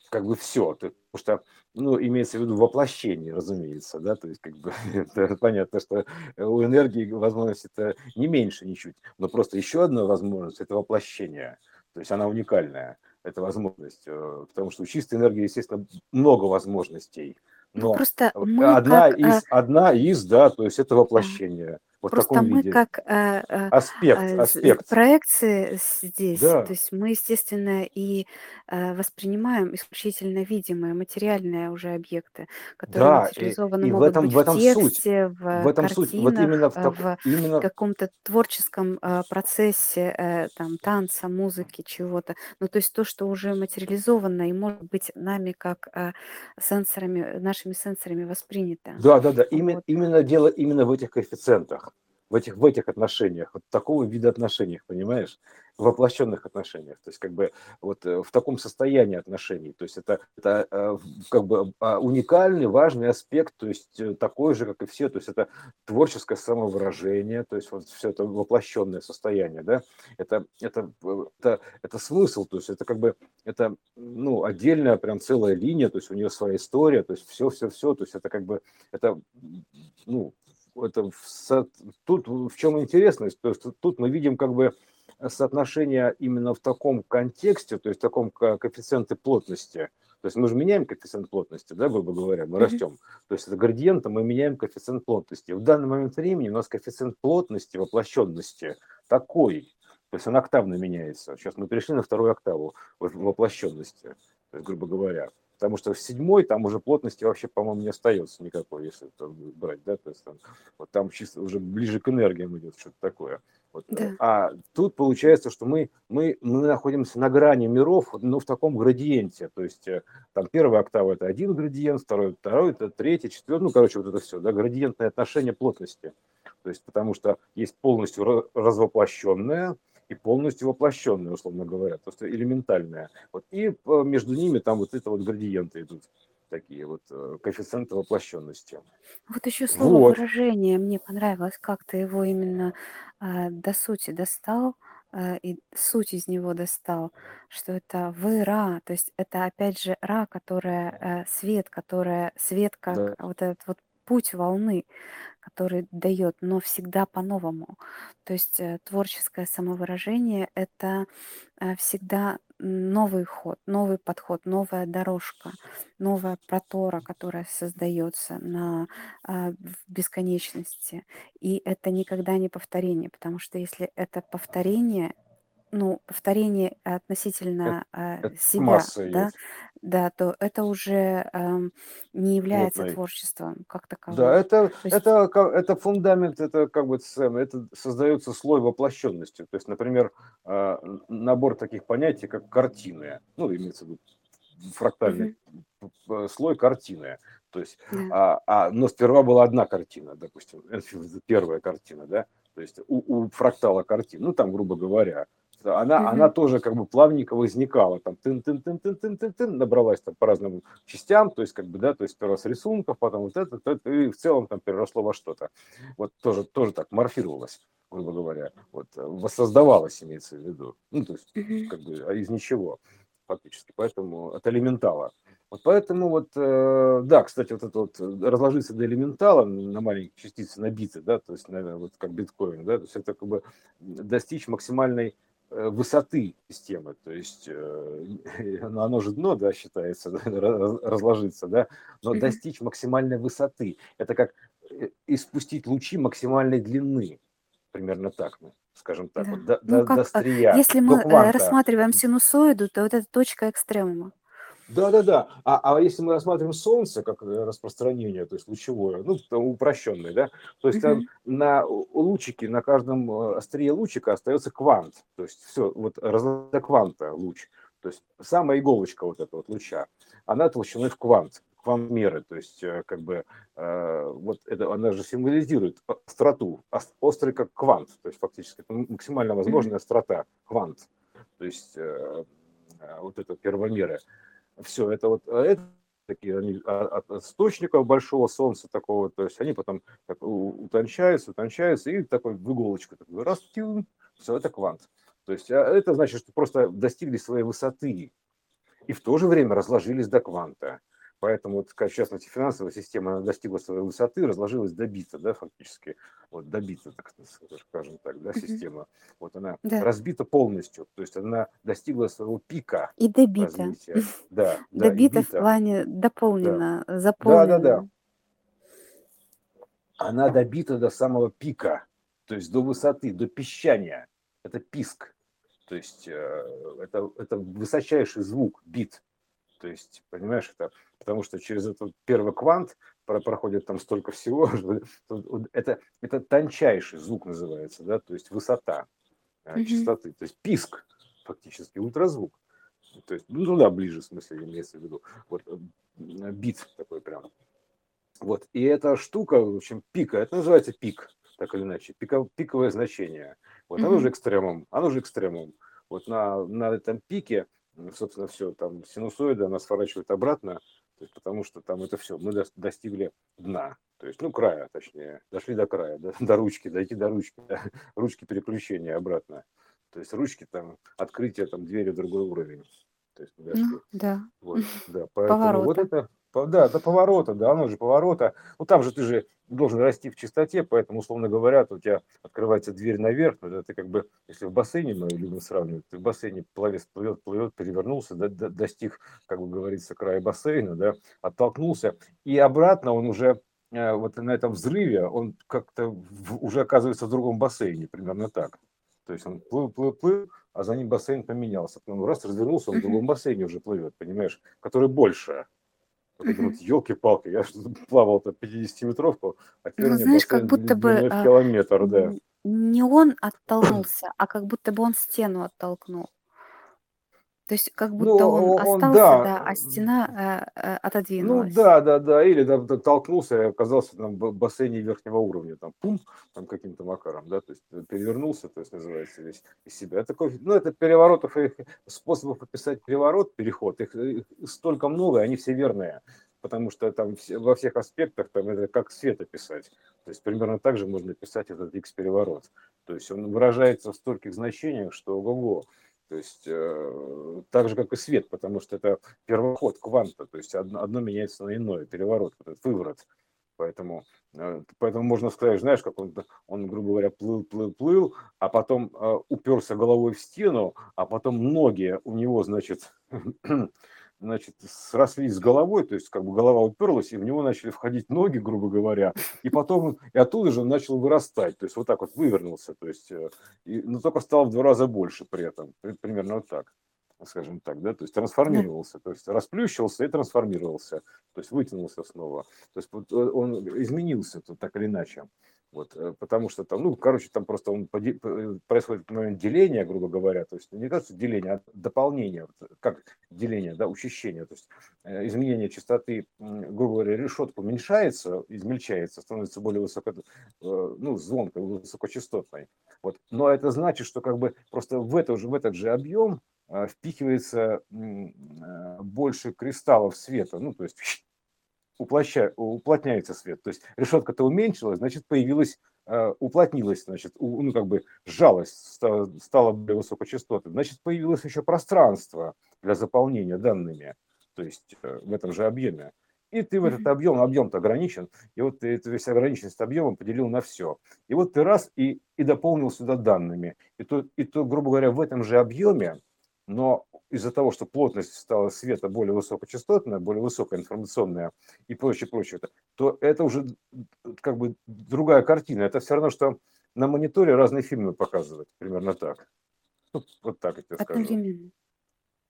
как бы все, потому что, ну, имеется в виду воплощение, разумеется, да, то есть, как бы, [laughs] это понятно, что у энергии возможность это не меньше ничуть, но просто еще одна возможность – это воплощение, то есть она уникальная, эта возможность, э, потому что у чистой энергии, естественно, много возможностей, ну, но просто одна, как, из, э, одна из, да, то есть это воплощение. Вот Просто мы виде. как э, э, аспект, э, аспект. проекции здесь, да. то есть мы, естественно, и э, воспринимаем исключительно видимые, материальные уже объекты, которые да, материализованы и, и могут в этом, быть в, этом в тексте, суть. в, в этом картинах, суть. Вот именно в, так, в именно... каком-то творческом э, процессе э, там, танца, музыки, чего-то. Ну, то есть то, что уже материализовано и может быть нами как э, сенсорами, нашими сенсорами воспринято. Да, да, да. Вот. Именно, именно дело именно в этих коэффициентах в этих, в этих отношениях, вот такого вида отношениях, понимаешь, воплощенных отношениях, то есть как бы вот э, в таком состоянии отношений, то есть это, это э, как бы а, уникальный, важный аспект, то есть э, такой же, как и все, то есть это творческое самовыражение, то есть вот все это воплощенное состояние, да, это, это, это, это смысл, то есть это как бы, это, ну, отдельная прям целая линия, то есть у нее своя история, то есть все-все-все, то есть это как бы, это, ну, это в, тут в чем интересность, то есть тут мы видим как бы соотношение именно в таком контексте, то есть в таком коэффициенте плотности. То есть мы же меняем коэффициент плотности, да, грубо говоря, мы mm-hmm. растем. То есть это градиентом мы меняем коэффициент плотности. В данный момент времени у нас коэффициент плотности, воплощенности такой, то есть он октавно меняется. Сейчас мы перешли на вторую октаву воплощенности, то есть, грубо говоря. Потому что в седьмой там уже плотности вообще, по-моему, не остается никакой, если это брать, да, то есть там, вот там чисто уже ближе к энергиям идет что-то такое. Вот. Да. А тут получается, что мы, мы, мы находимся на грани миров, но в таком градиенте. То есть э, там первая октава это один градиент, второй, второй это третий, четвертый, ну, короче, вот это все, да, градиентное отношение плотности. То есть потому что есть полностью развоплощенное, и полностью воплощенная, условно говоря, то есть элементальная. Вот, и э, между ними там вот это вот градиенты идут такие вот э, коэффициенты воплощенности. Вот еще слово вот. выражение мне понравилось, как ты его именно э, до сути достал э, и суть из него достал, что это вы ра, то есть это опять же ра, которая э, свет, которая свет как да. вот этот вот путь волны, который дает, но всегда по-новому. То есть э, творческое самовыражение — это э, всегда новый ход, новый подход, новая дорожка, новая протора, которая создается на, а, в бесконечности. И это никогда не повторение, потому что если это повторение, ну, повторение относительно э, себя, масса да, есть. да, то это уже э, не является Плотной. творчеством как таковым. Да, это, есть... это, это фундамент, это как бы это создается слой воплощенности. То есть, например, э, набор таких понятий, как картины, ну, имеется в виду фрактальный угу. слой картины. То есть, да. а, а, но сперва была одна картина, допустим, [laughs] первая картина, да, то есть у, у фрактала картин, ну там, грубо говоря, она, угу. она тоже как бы плавненько возникала, там тын тын тын тын тын тын тын набралась там по разным частям, то есть как бы, да, то есть сперва с рисунков, потом вот это, это и в целом там переросло во что-то. Вот тоже, тоже так морфировалось, грубо говоря, вот воссоздавалось, имеется в виду, ну, то есть угу. как бы а из ничего фактически, поэтому от элементала. Вот поэтому вот, э, да, кстати, вот это вот э, разложиться до элементала на маленькие частицы, на биты, да, то есть, наверное, вот как биткоин, да, то есть это как бы достичь максимальной высоты системы, то есть ну, оно же дно, да, считается, [laughs] разложиться, да, но достичь максимальной высоты, это как испустить лучи максимальной длины, примерно так, ну, скажем так, да. вот, до, ну, до, как, до Если мы рассматриваем синусоиду, то вот это точка экстремума. Да, да, да. А, а если мы рассматриваем Солнце как э, распространение, то есть лучевое, ну, упрощенное, да, то есть там на лучике, на каждом э, острие лучика остается квант. То есть все, вот разлада кванта луч. То есть самая иголочка вот этого вот луча, она толщиной в квант, квант меры. То есть э, как бы вот это, она же символизирует остроту, острый как квант. То есть фактически это максимально возможная острота, квант. То есть вот это первомеры все это вот а это такие они от источников большого солнца такого, то есть они потом так утончаются, утончаются, и такой в иголочку такой раз, все, это квант. То есть а это значит, что просто достигли своей высоты и в то же время разложились до кванта. Поэтому, вот, в частности, финансовая система достигла своей высоты, разложилась до бита, да, фактически, вот до бита, так скажем так, да, система. Вот она да. разбита полностью, то есть она достигла своего пика И добита. развития. [laughs] Да, да, добита в плане дополнена, да. заполнена. Да, да, да. Она добита до самого пика, то есть до высоты, до пищания. Это писк. То есть э, это, это высочайший звук, бит. То есть, понимаешь, это потому что через этот первый квант проходит там столько всего, [laughs] это, это тончайший звук называется, да, то есть высота mm-hmm. частоты, то есть писк фактически, ультразвук. То есть, ну, туда ближе, в смысле, имеется в виду. Вот э, бит такой прям. Вот, и эта штука, в общем, пика, это называется пик, так или иначе, пика, пиковое значение. Вот, mm-hmm. оно же экстремум, оно же экстремум. Вот на, на этом пике, собственно, все, там синусоида, она сворачивает обратно, то есть, потому что там это все, мы достигли дна, то есть, ну, края, точнее, дошли до края, до, [laughs] до ручки, дойти до ручки, до [laughs] ручки переключения обратно. То есть ручки там, открытие там двери в другой уровень. То есть, ну, да. Вот, [laughs] да, поэтому Поворота. вот это, да, до поворота, да, оно же поворота. Ну, там же ты же должен расти в чистоте, поэтому, условно говоря, у тебя открывается дверь наверх, но ты как бы, если в бассейне, мы любим сравнивать, ты в бассейне пловец плывет, плывет, перевернулся, до, до, достиг, как бы говорится, края бассейна, да, оттолкнулся, и обратно он уже э, вот на этом взрыве, он как-то уже оказывается в другом бассейне, примерно так. То есть он плыл, плыл, плыл, а за ним бассейн поменялся. Потом раз развернулся, он в другом бассейне уже плывет, понимаешь, который больше. Эти вот елки-палки, я [laughs] плавал-то 50-метровку, а теперь ну, знаешь, как будто бы а, километр, да. не он оттолкнулся, а как будто бы он стену оттолкнул. То есть как будто ну, он, он остался, да. да, а стена э, э, отодвинулась. Ну да, да, да, или да, толкнулся и оказался там в бассейне верхнего уровня, там пум, там каким-то макаром, да, то есть перевернулся, то есть называется весь из себя. Такой, ну это переворотов, их, способов описать переворот, переход, их, их столько много, они все верные, потому что там во всех аспектах там это как свет описать. То есть примерно так же можно писать этот X-переворот. То есть он выражается в стольких значениях, что ого-го. То есть э, так же, как и свет, потому что это первоход кванта, то есть одно, одно меняется на иное, переворот, этот выворот. Поэтому, э, поэтому можно сказать, знаешь, как он, он, грубо говоря, плыл, плыл, плыл, а потом э, уперся головой в стену, а потом ноги у него, значит, [clears throat] значит, срослись с головой, то есть как бы голова уперлась, и в него начали входить ноги, грубо говоря, и потом и оттуда же он начал вырастать, то есть вот так вот вывернулся, то есть, э, и, но только стал в два раза больше при этом, примерно вот так скажем так, да, то есть трансформировался, то есть расплющился и трансформировался, то есть вытянулся снова, то есть вот э, он изменился так или иначе. Вот, э, потому что там, ну, короче, там просто он э, происходит момент деления, грубо говоря, то есть не кажется деление, а дополнение, как деление, да, учащение, то есть э, изменение частоты, грубо говоря, решетка уменьшается, измельчается, становится более высоко, ну, звонкой, высокочастотной. Вот. Но это значит, что как бы просто в, это, в этот же объем впихивается больше кристаллов света, ну, то есть [laughs] уплоща, уплотняется свет. То есть решетка-то уменьшилась, значит, появилась, э, уплотнилась, значит, ну, как бы сжалась, стала, более высокочастотной. Значит, появилось еще пространство для заполнения данными. То то есть э, в этом же объеме. И ты в этот объем, объем-то ограничен, и вот ты эту весь ограниченность объемом поделил на все. И вот ты раз и, и дополнил сюда данными. И то, и то, грубо говоря, в этом же объеме, но из-за того, что плотность стала света более высокочастотная, более высокая информационная и прочее, прочее, то это уже как бы другая картина. Это все равно, что на мониторе разные фильмы показывать, примерно так. Ну, вот так я тебе скажу. Одновременно.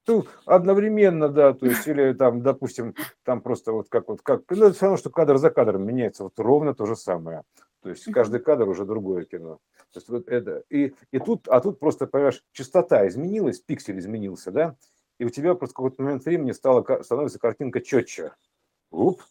Ну, одновременно, да, то есть, или там, допустим, там просто вот как вот, как, ну, это все равно, что кадр за кадром меняется, вот ровно то же самое. То есть каждый кадр уже другое кино. То есть вот это, и, и тут, а тут просто, понимаешь, частота изменилась, пиксель изменился, да, и у тебя просто в какой-то момент времени стала, становится картинка четче. Уп.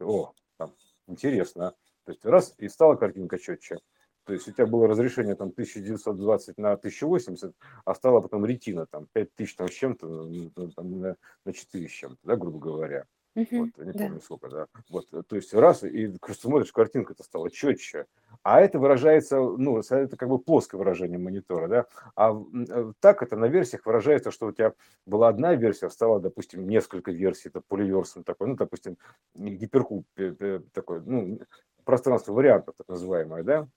О, там, интересно. То есть раз, и стала картинка четче. То есть у тебя было разрешение там 1920 на 1080, а стало потом ретина там 5000 там с чем-то, там, на, на 4 с чем-то, да, грубо говоря. Угу, вот, не да. помню сколько, да. Вот, то есть раз, и смотришь, картинка-то стала четче. А это выражается, ну, это как бы плоское выражение монитора, да. А э, так это на версиях выражается, что у тебя была одна версия, стала, допустим, несколько версий, это поливерсом такой, ну, допустим, гиперкуб такой, ну, пространство вариантов, так называемое, да.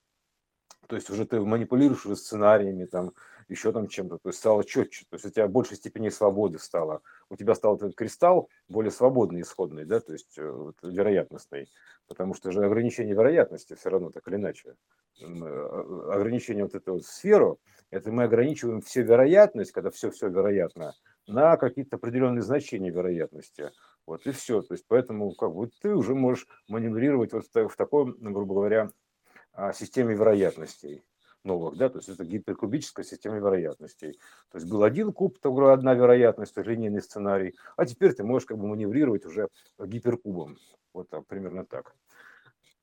То есть уже ты манипулируешь уже сценариями, там, еще там чем-то, то есть стало четче, то есть у тебя больше степени свободы стало. У тебя стал этот кристалл более свободный, исходный, да, то есть э, вероятностный, потому что же ограничение вероятности все равно так или иначе. Э, ограничение вот эту сферу, это мы ограничиваем все вероятность, когда все-все вероятно, на какие-то определенные значения вероятности. Вот и все. То есть поэтому как бы ты уже можешь маневрировать вот в такой, грубо говоря, а, системе вероятностей новых, да, то есть это гиперкубическая система вероятностей. То есть был один куб, то одна вероятность, линейный сценарий, а теперь ты можешь как бы маневрировать уже гиперкубом, вот там, примерно так.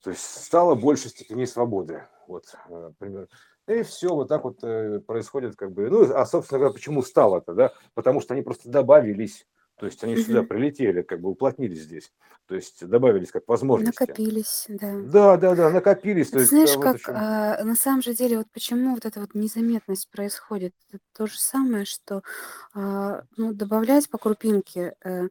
То есть стало больше степеней свободы, вот, э, примерно. И все вот так вот э, происходит, как бы, ну, а, собственно говоря, почему стало-то, да, потому что они просто добавились то есть они сюда прилетели, как бы уплотнились здесь. То есть добавились как возможности. Накопились, да. Да, да, да, накопились. То есть, знаешь, вот как а, на самом же деле, вот почему вот эта вот незаметность происходит? Это то же самое, что а, ну, добавлять по крупинке э,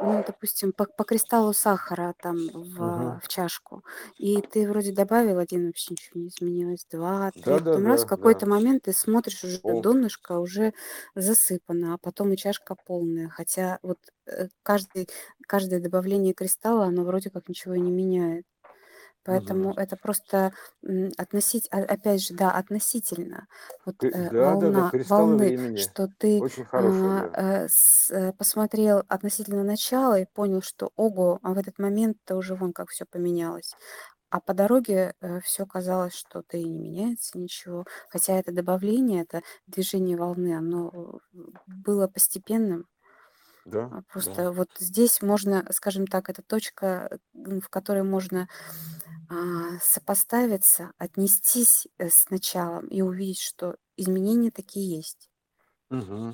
ну, допустим, по, по кристаллу сахара там в, Угу. в чашку, и ты вроде добавил один, вообще ничего не изменилось, два, три, Да, да, потом раз в да, какой-то да. момент ты смотришь, уже Пол. донышко уже засыпано, а потом и чашка полная, хотя вот э, каждый, каждое добавление кристалла, оно вроде как ничего и не меняет. Поэтому Угу. это просто относить, опять же, да, относительно. Вот Ты- э, Да, да, да, волна, кристаллы волны, времени. что ты Очень хорошие, а, да. э, с- э, посмотрел относительно начала и понял, что ого, а в этот момент-то уже вон как все поменялось. А по дороге все казалось, что да и не меняется ничего. Хотя это добавление, это движение волны, оно было постепенным. Да, А да. Просто вот здесь можно, скажем так, это точка, в которой можно а, сопоставиться, отнестись э, с началом и увидеть, что изменения такие есть. Мгм.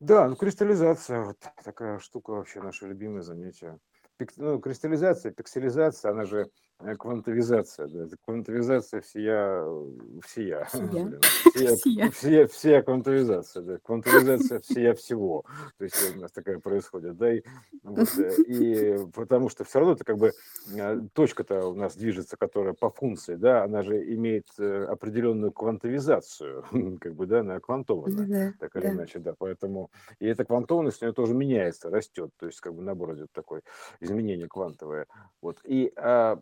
Да, ну кристаллизация, вот такая штука вообще, наше любимое занятие. Пик- ну, кристаллизация, пикселизация, она же квантовизация, да, это квантовизация всея, э, всея, [laughs] Всея. блин, [laughs] всея, Всея. всея, всея квантовизация, да, [laughs] квантовизация всея всего, то есть у нас такая происходит, да, и, вот, э, и потому что все равно это как бы э, точка-то у нас движется, которая по функции, да, она же имеет э, определенную квантовизацию, как бы, да, она квантована, да, так или да. иначе, да, поэтому, и эта квантованность у нее тоже меняется, растет, то есть как бы набор идет такой, изменение квантовое, вот, и а,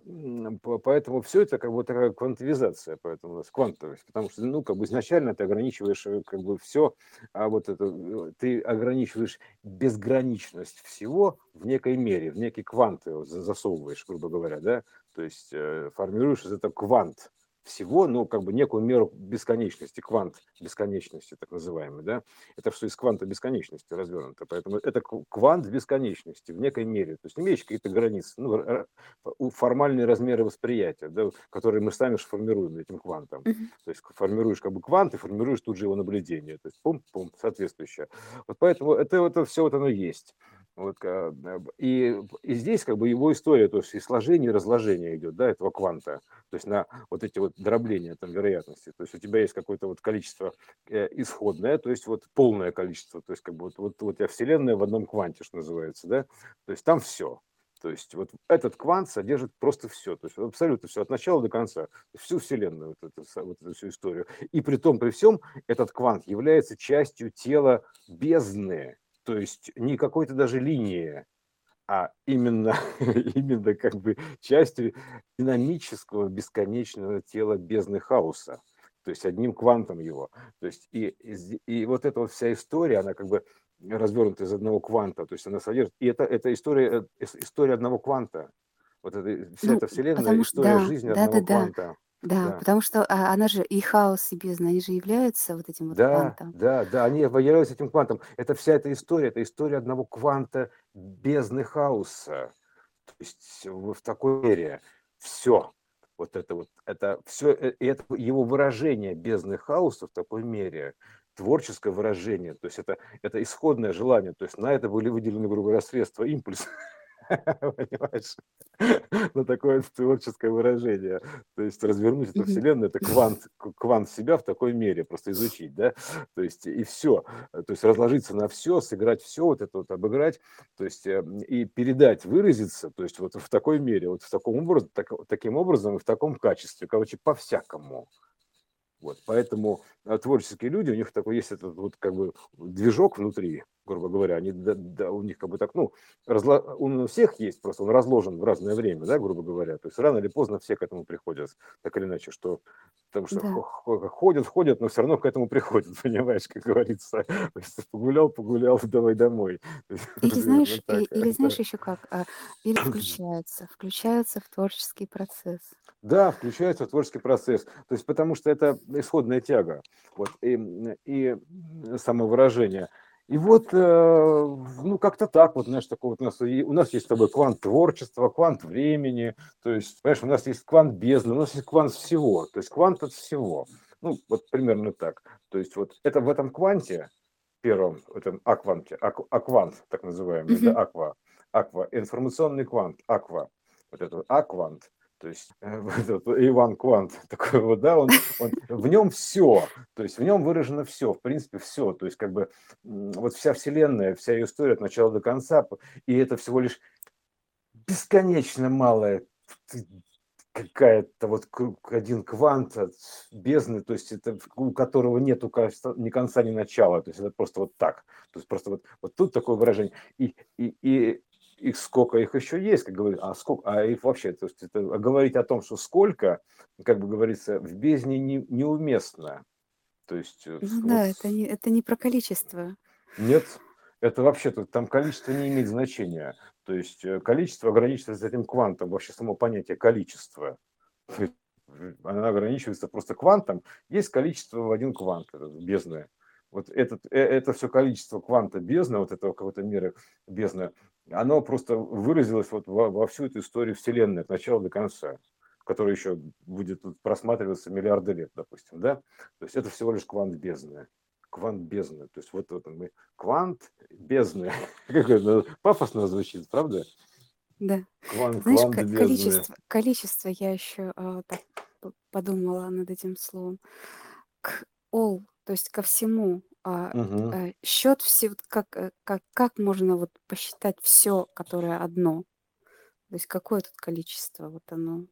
поэтому все это как бы такая квантовизация, поэтому у нас квантовость, потому что, ну, как бы изначально ты ограничиваешь э, как бы все, а вот это, э, ты ограничиваешь безграничность всего в некой мере, в некий квант его за- засовываешь, грубо говоря, да, то есть э, формируешь из этого квант всего, ну, как бы некую меру бесконечности, квант бесконечности, так называемый, да, это все из кванта бесконечности развернуто, поэтому это квант бесконечности в некой мере, то есть имеющий какие-то границы, ну, формальные размеры восприятия, да, которые мы сами же формируем этим квантом, то есть формируешь как бы квант и формируешь тут же его наблюдение, то есть пум-пум, соответствующее. Вот поэтому это, это все вот оно есть. Вот, э, и, и здесь как бы его история, то есть и сложение, и разложение идет, да, этого кванта, то есть на вот эти вот дробления там вероятности, то есть у тебя есть какое-то вот количество э, исходное, то есть вот полное количество, то есть как бы вот, вот, вот я вселенная в одном кванте, что называется, да, то есть там все, то есть вот этот квант содержит просто все, то есть абсолютно все, от начала до конца, всю Вселенную, вот эту, вот эту всю историю. И при том, при всем, этот квант является частью тела бездны, то есть не какой-то даже линии, а именно, [laughs] именно как бы частью динамического бесконечного тела бездны хаоса, то есть одним квантом его. То есть и, и, и вот эта вот вся история, она как бы развернута из одного кванта, то есть она содержит, и это, это история, э, история одного кванта. Вот это, вся Ну, эта вселенная, потому история да, жизни да, одного да, кванта. да, Да. потому что а, она же и хаос, и бездна, они же являются вот этим вот Да, квантом. да, да, они являются этим квантом. Это вся эта история, это история одного кванта бездны хаоса. То есть в, такой мере все, вот это вот, это все, и это его выражение бездны хаоса в такой мере, творческое выражение, то есть это, это исходное желание, то есть на это были выделены, грубо говоря, средства, импульс, [laughs] понимаешь, [laughs] на такое творческое выражение. То есть развернуть эту вселенную, это квант, квант себя в такой мере, просто изучить, да, то есть и все, то есть разложиться на все, сыграть все, вот это вот обыграть, то есть э, и передать, выразиться, то есть вот в такой мере, вот в таком образом, так- таким образом и в таком качестве, короче, по-всякому. Вот, поэтому творческие люди, у них такой есть этот вот как бы движок внутри, грубо говоря, они, да, да, у них как бы так, ну, разло... он у всех есть, просто он разложен в разное время, да, грубо говоря, то есть рано или поздно все к этому приходят, так или иначе, что, потому что Да. хо- хо- ходят, ходят, но все равно к этому приходят, [laughs] понимаешь, как говорится, погулял, погулял, [laughs] давай домой. [laughs] Или знаешь, и- так, или да. знаешь еще как, а, или включаются, включаются в творческий процесс. Да, включается в творческий процесс. То есть потому что это исходная тяга. Вот, и, и самовыражение. И вот, э, ну, как-то так, вот, знаешь, такой вот у нас, и у нас есть с тобой квант творчества, квант времени, то есть, понимаешь, у нас есть квант бездны, у нас есть квант всего, то есть квант от всего. Ну, вот примерно так. То есть вот это в этом кванте, первом, в этом акванте, ак, аквант, так называемый, Мгм. да, аква, аква, информационный квант, аква, вот это вот аквант, то есть [laughs] э, этот Иван Квант [laughs] такой вот, да, он, он в нем все, то есть в нем выражено все, в принципе все, то есть как бы вот вся вселенная, вся ее история от начала до конца, и это всего лишь бесконечно малая какая-то вот один квант от бездны, то есть это у которого нету ни конца, ни начала, то есть это просто вот так, то есть просто вот, вот тут такое выражение, и, и, и их сколько их еще есть, как говорится, а сколько, а их вообще, то есть это, говорить о том, что сколько, как бы говорится, в бездне не, неуместно, то есть э, Ну вот да, это не, это не про количество. нет, это вообще-то там количество не имеет значения. То есть э, количество ограничивается этим квантом, вообще само понятие количества. [laughs] Она ограничивается просто квантом. Есть количество в один квант, это бездны. Вот этот, э, это все количество кванта бездны, вот этого какой-то меры бездны, оно просто выразилось вот во, во всю эту историю Вселенной от начала до конца, которая еще будет просматриваться миллиарды лет, допустим, да? То есть это всего лишь квант бездны квант бездны. То есть вот, вот мы квант бездны. [laughs] Как пафосно звучит, правда? Да. Квант, Знаешь, квант бездны. количество, количество я еще а, так подумала над этим словом. К all, то есть ко всему. А, Мгм. э, счет все, вот как, э, как, как можно вот посчитать все, которое одно? То есть какое тут количество вот оно?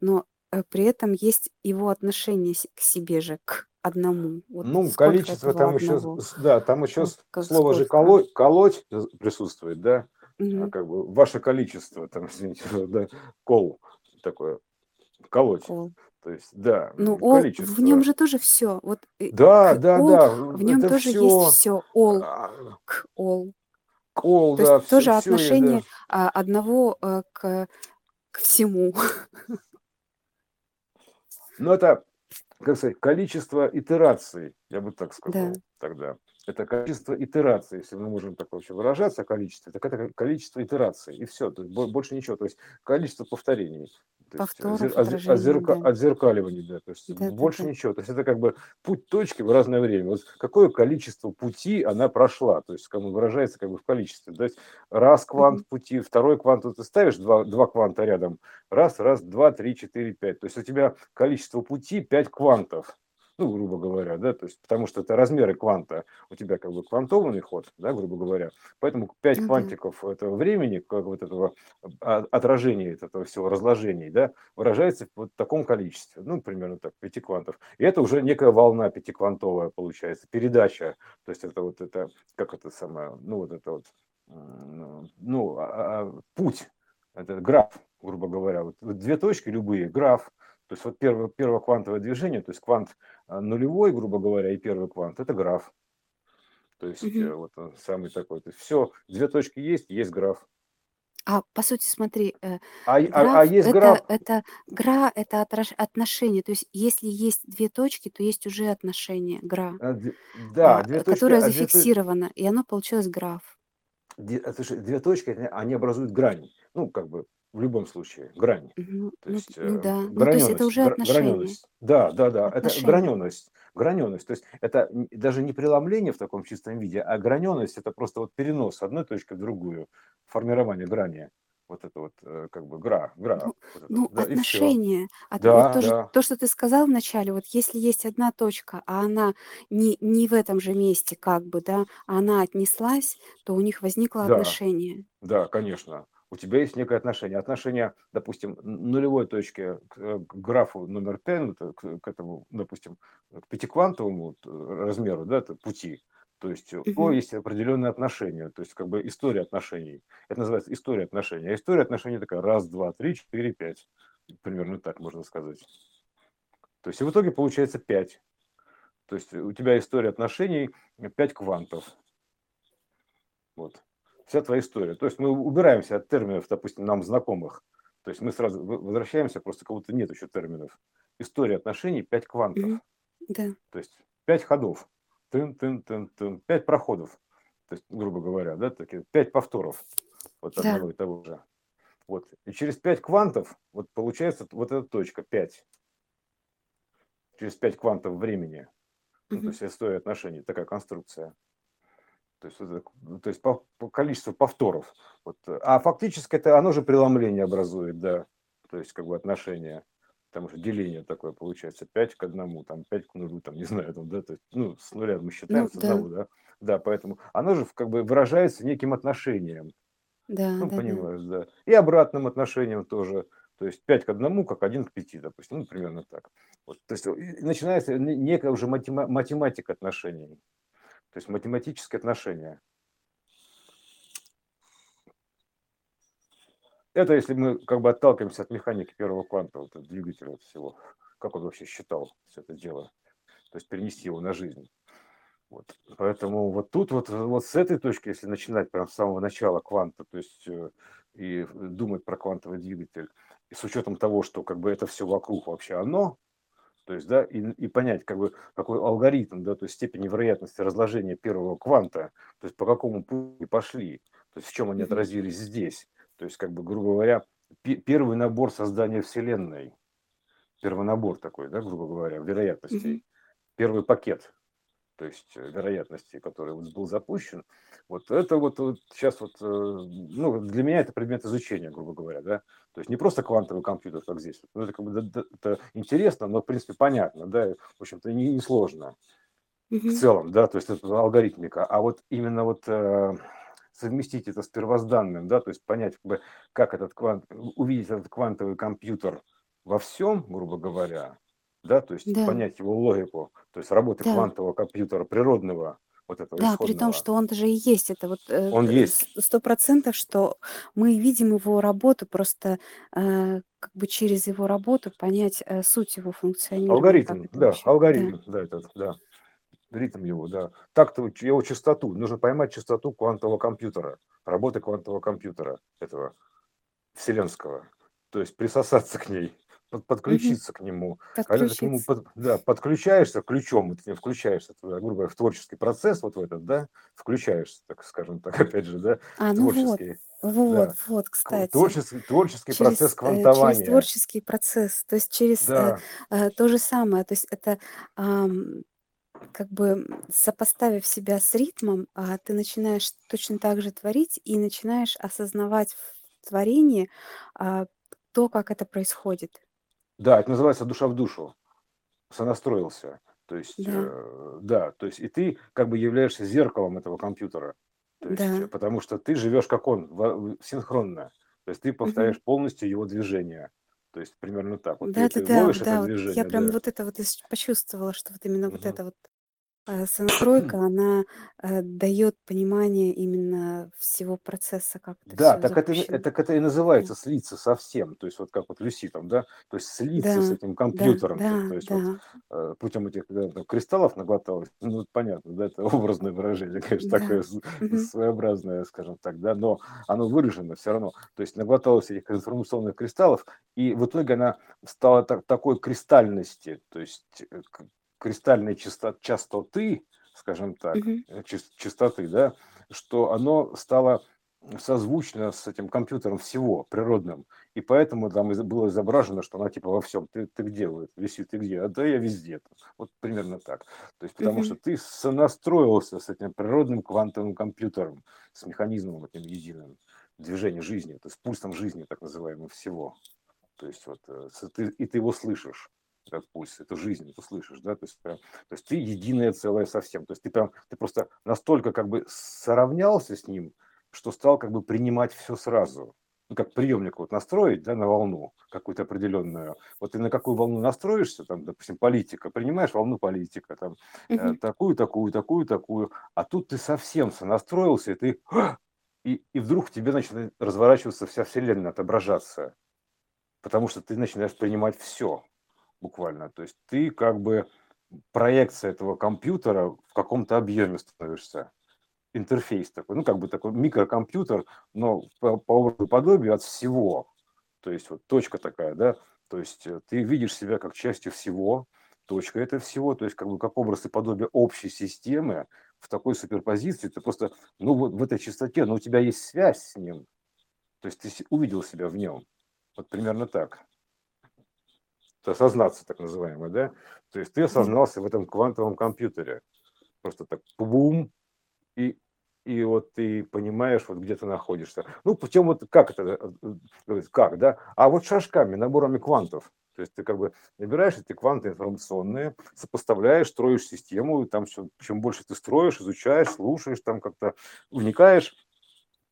Но э, при этом есть его отношение с- к себе же, к одному. Вот Ну, сколько количество этого там еще, одного? да, там еще Вот с- ка- слово же сколько? колоть, колоть присутствует, да, а Мгм. как бы ваше количество, там, [laughs] извините, да, кол такое, колоть, All. То есть, да, Ну, м, all, в нем количество. же тоже все. Вот э, Да, к да, all, да, в нем это тоже есть все, все. All, к all. кол, То да, есть тоже все, все, отношение да. а, одного э, к, к всему. [laughs] Но это, как сказать, количество итераций, я бы так Да. сказал тогда. Это количество итераций, если мы можем так вообще выражаться, количество, так это количество итераций, и все, то есть бо- больше ничего, то есть количество повторений. Повторов, отражений, озерка- да. отзеркаливание, да, то есть Да, больше да. ничего. То есть это как бы путь точки в разное время. Вот какое количество пути она прошла, то есть как бы выражается как бы в количестве. То есть раз квант Мгм. пути, второй квант, вот ты ставишь два, два кванта рядом, раз, раз, два, три, четыре, пять. То есть у тебя количество пути пять квантов ну, грубо говоря, да, то есть, потому что это размеры кванта, у тебя как бы квантованный ход, да, грубо говоря, поэтому 5 Ну да. квантиков этого времени, как вот этого а, отражения этого всего, разложений, да, выражается в вот таком количестве, ну, примерно так, 5 квантов. И это уже некая волна пятиквантовая получается, передача, то есть это вот это, как это самое, ну, вот это вот, ну, а- а, путь, это граф, грубо говоря, вот две точки любые, граф, то есть вот первое, первое квантовое движение, то есть квант а, нулевой, грубо говоря, и первый квант, это граф. То есть э, вот он самый такой. То есть все, две точки есть, есть граф. А по сути, смотри, э, А, а, а граф есть это, граф, это гра это отраж- отношение. То есть, если есть две точки, то есть уже отношение гра, а, да, а, две точки, которое а две, зафиксировано, и оно получилось граф. а, слушай, две точки, они, они образуют грань. Ну, как бы в любом случае, грань. Ну, То ну, есть ну э, да. Ну, то есть это уже граненость. Да, да, да, это Отношение. граненость. Граненость. То есть это даже не преломление в таком чистом виде, а граненость это просто вот перенос одной точки в другую, формирование грани. Вот это вот э, как бы гра, гра. Ну, Вот это, ну, да, и все. отношение. От- вот Да, то, же- да. то, что ты сказал вначале, вот если есть одна точка, а она не, не в этом же месте, как бы, да, а она отнеслась, то у них возникло Да, отношение. да, конечно. У тебя есть некое отношение. Отношение, допустим, нулевой точки к, э, к графу номер 10, это к, к этому, допустим, к пятиквантовому размеру, да, пути. То есть у него есть определенные отношения, то есть как бы история отношений. Это называется история отношений. А история отношений такая раз, два, три, четыре, пять. Примерно так можно сказать. То есть и в итоге получается пять. То есть у тебя история отношений пять квантов. Вот. Вся твоя история. То есть мы убираемся от терминов, допустим, нам знакомых. То есть мы сразу возвращаемся, просто кого-то нет еще терминов. История отношений 5 квантов. Да. То есть 5 ходов. Тын, тын, тын, тын. 5 проходов. То есть, грубо говоря, да, такие 5 повторов. Вот Да. одного и того же. Вот. И через 5 квантов вот получается вот эта точка 5. Через 5 квантов времени. Ну, то есть история отношений, такая конструкция. То есть, ну, то есть по, по количеству повторов. Вот. А фактически это оно же преломление образует, да. То есть как бы отношение. Потому что деление такое получается 5 к 1, там 5 к 0, там, не знаю, там, да, то есть, ну, с нуля мы считаем, Ну, с да. одного, да. Да, поэтому оно же как бы выражается неким отношением. Да, Ну, да, да. понимаешь, да. И обратным отношением тоже. То есть 5 к 1, как 1 к 5, допустим. Ну, примерно так. Вот. То есть начинается не- некая уже матема- математика отношений. То есть математическое отношение. Это если мы как бы отталкиваемся от механики первого кванта, вот, от двигателя всего. Как он вообще считал все это дело. То есть перенести его на жизнь. Вот. Поэтому вот тут вот, вот с этой точки, если начинать прям с самого начала кванта, то есть э, и думать про квантовый двигатель, и с учетом того, что как бы это все вокруг вообще оно, то есть, да, и, и понять, как бы, какой алгоритм, да, то есть степень вероятности разложения первого кванта, то есть по какому пути пошли, то есть в чем они отразились здесь. То есть, как бы, грубо говоря, пе- первый набор создания Вселенной, первонабор такой, да, грубо говоря, вероятностей, Мгм. первый пакет, то есть э, вероятностей, который вот был запущен, вот это вот, вот сейчас вот, э, ну, для меня это предмет изучения, грубо говоря, да, то есть не просто квантовый компьютер, как здесь, ну, это как бы это интересно, но, в принципе, понятно, да, в общем-то, не, не сложно в Мгм. целом, да, то есть это алгоритмика, а вот именно вот э, совместить это с первозданным, да, то есть понять, как, бы, как этот квант, увидеть этот квантовый компьютер во всем, грубо говоря, да, то есть Да. понять его логику, то есть работы Да. квантового компьютера природного, вот этого Да, при том, что он даже и есть. Это вот э, Он т- есть. сто процентов, что мы видим его работу, просто э, как бы через его работу понять э, суть его функционирования, Алгоритм, да, вообще. Да. алгоритм, да, этот, да, ритм его, да. Так-то его частоту, нужно поймать частоту квантового компьютера, работы квантового компьютера этого вселенского, то есть присосаться к ней, под, подключиться к нему. Когда ты к нему под, да, подключаешься ключом, ты включаешься, туда, грубо говоря, в творческий процесс вот в этот, да, включаешься, так скажем так, [laughs] опять же, да, А, ну вот, творческий, вот, да, вот, кстати. творческий, творческий процесс Через, э, через квантования. творческий процесс, то есть через э, Да, э, то же самое, то есть это ам, как бы сопоставив себя с ритмом, а, ты начинаешь точно так же творить и начинаешь осознавать в творении а, то, как это происходит. Да, это называется душа в душу. сонастроился. То есть, Да, э, да, то есть и ты как бы являешься зеркалом этого компьютера. То есть, да. потому что ты живешь как он, во- в- синхронно. То есть ты повторяешь полностью его движение. То есть примерно так. Вот ты, Да, да, ты да, ловишь это да. Вот я движение, прям да. вот это вот почувствовала, что вот именно вот Мгм. это вот сонастройка, она э, дает понимание именно всего процесса, как это Да, так это, и- запущено. это, это и называется слиться совсем. То есть вот как вот Люси там, да, то есть слиться с да, этим да, компьютером. То, да, то есть вот да, э, путем этих да, там, кристаллов наглоталось, ну, это понятно, да, это [laughs] образное выражение, конечно, да. такое с- Мгм. своеобразное, скажем так, да, но оно выражено все равно. То есть наглоталось этих информационных кристаллов, и в итоге она стала так- такой кристальности, то есть э, к- кристальной чисто- частоты, скажем так, Мгм. э, чистоты, да, что оно стало созвучно с этим компьютером всего природным. И поэтому там было изображено, что она типа во всем. Ты, ты где? Вот, Виси, ты где? А да я везде. Вот примерно так. То есть потому что ты сонастроился с этим природным квантовым компьютером, с механизмом этим единым движения жизни, то есть пульсом жизни, так называемым, всего. То есть вот э, и ты его слышишь этот пульс, эту жизнь ты слышишь, да, то есть, прям- то есть ты единое целое совсем, то есть ты прям, ты просто настолько как бы сравнялся с ним, что стал как бы принимать все сразу. Ну, как приемник вот настроить, да, на волну какую-то определенную. Вот ты на какую волну настроишься, там, допустим, политика, принимаешь волну политика, там, э, такую, такую, такую, такую, а тут ты совсем сонастроился, и ты, и, и вдруг в тебе начинает разворачиваться вся вселенная, отображаться, потому что ты начинаешь принимать все буквально. То есть ты как бы проекция этого компьютера в каком-то объеме становишься. Интерфейс такой, ну как бы такой микрокомпьютер, но по, по образу подобию от всего. То есть вот точка такая, да, то есть э, ты видишь себя как частью всего, точка это всего, то есть как бы как образ и подобие общей системы в такой суперпозиции, ты просто, ну вот в этой чистоте, но у тебя есть связь с ним, то есть ты увидел себя в нем. Вот примерно так осознаться, так называемое, да? То есть ты осознался в этом квантовом компьютере. Просто так бум, и, и вот ты понимаешь, вот где ты находишься. Ну, путем вот как это, э, э, как, да? А вот шажками, наборами квантов. То есть ты как бы набираешь эти кванты информационные, сопоставляешь, строишь систему, там все, чем больше ты строишь, изучаешь, слушаешь, там как-то вникаешь,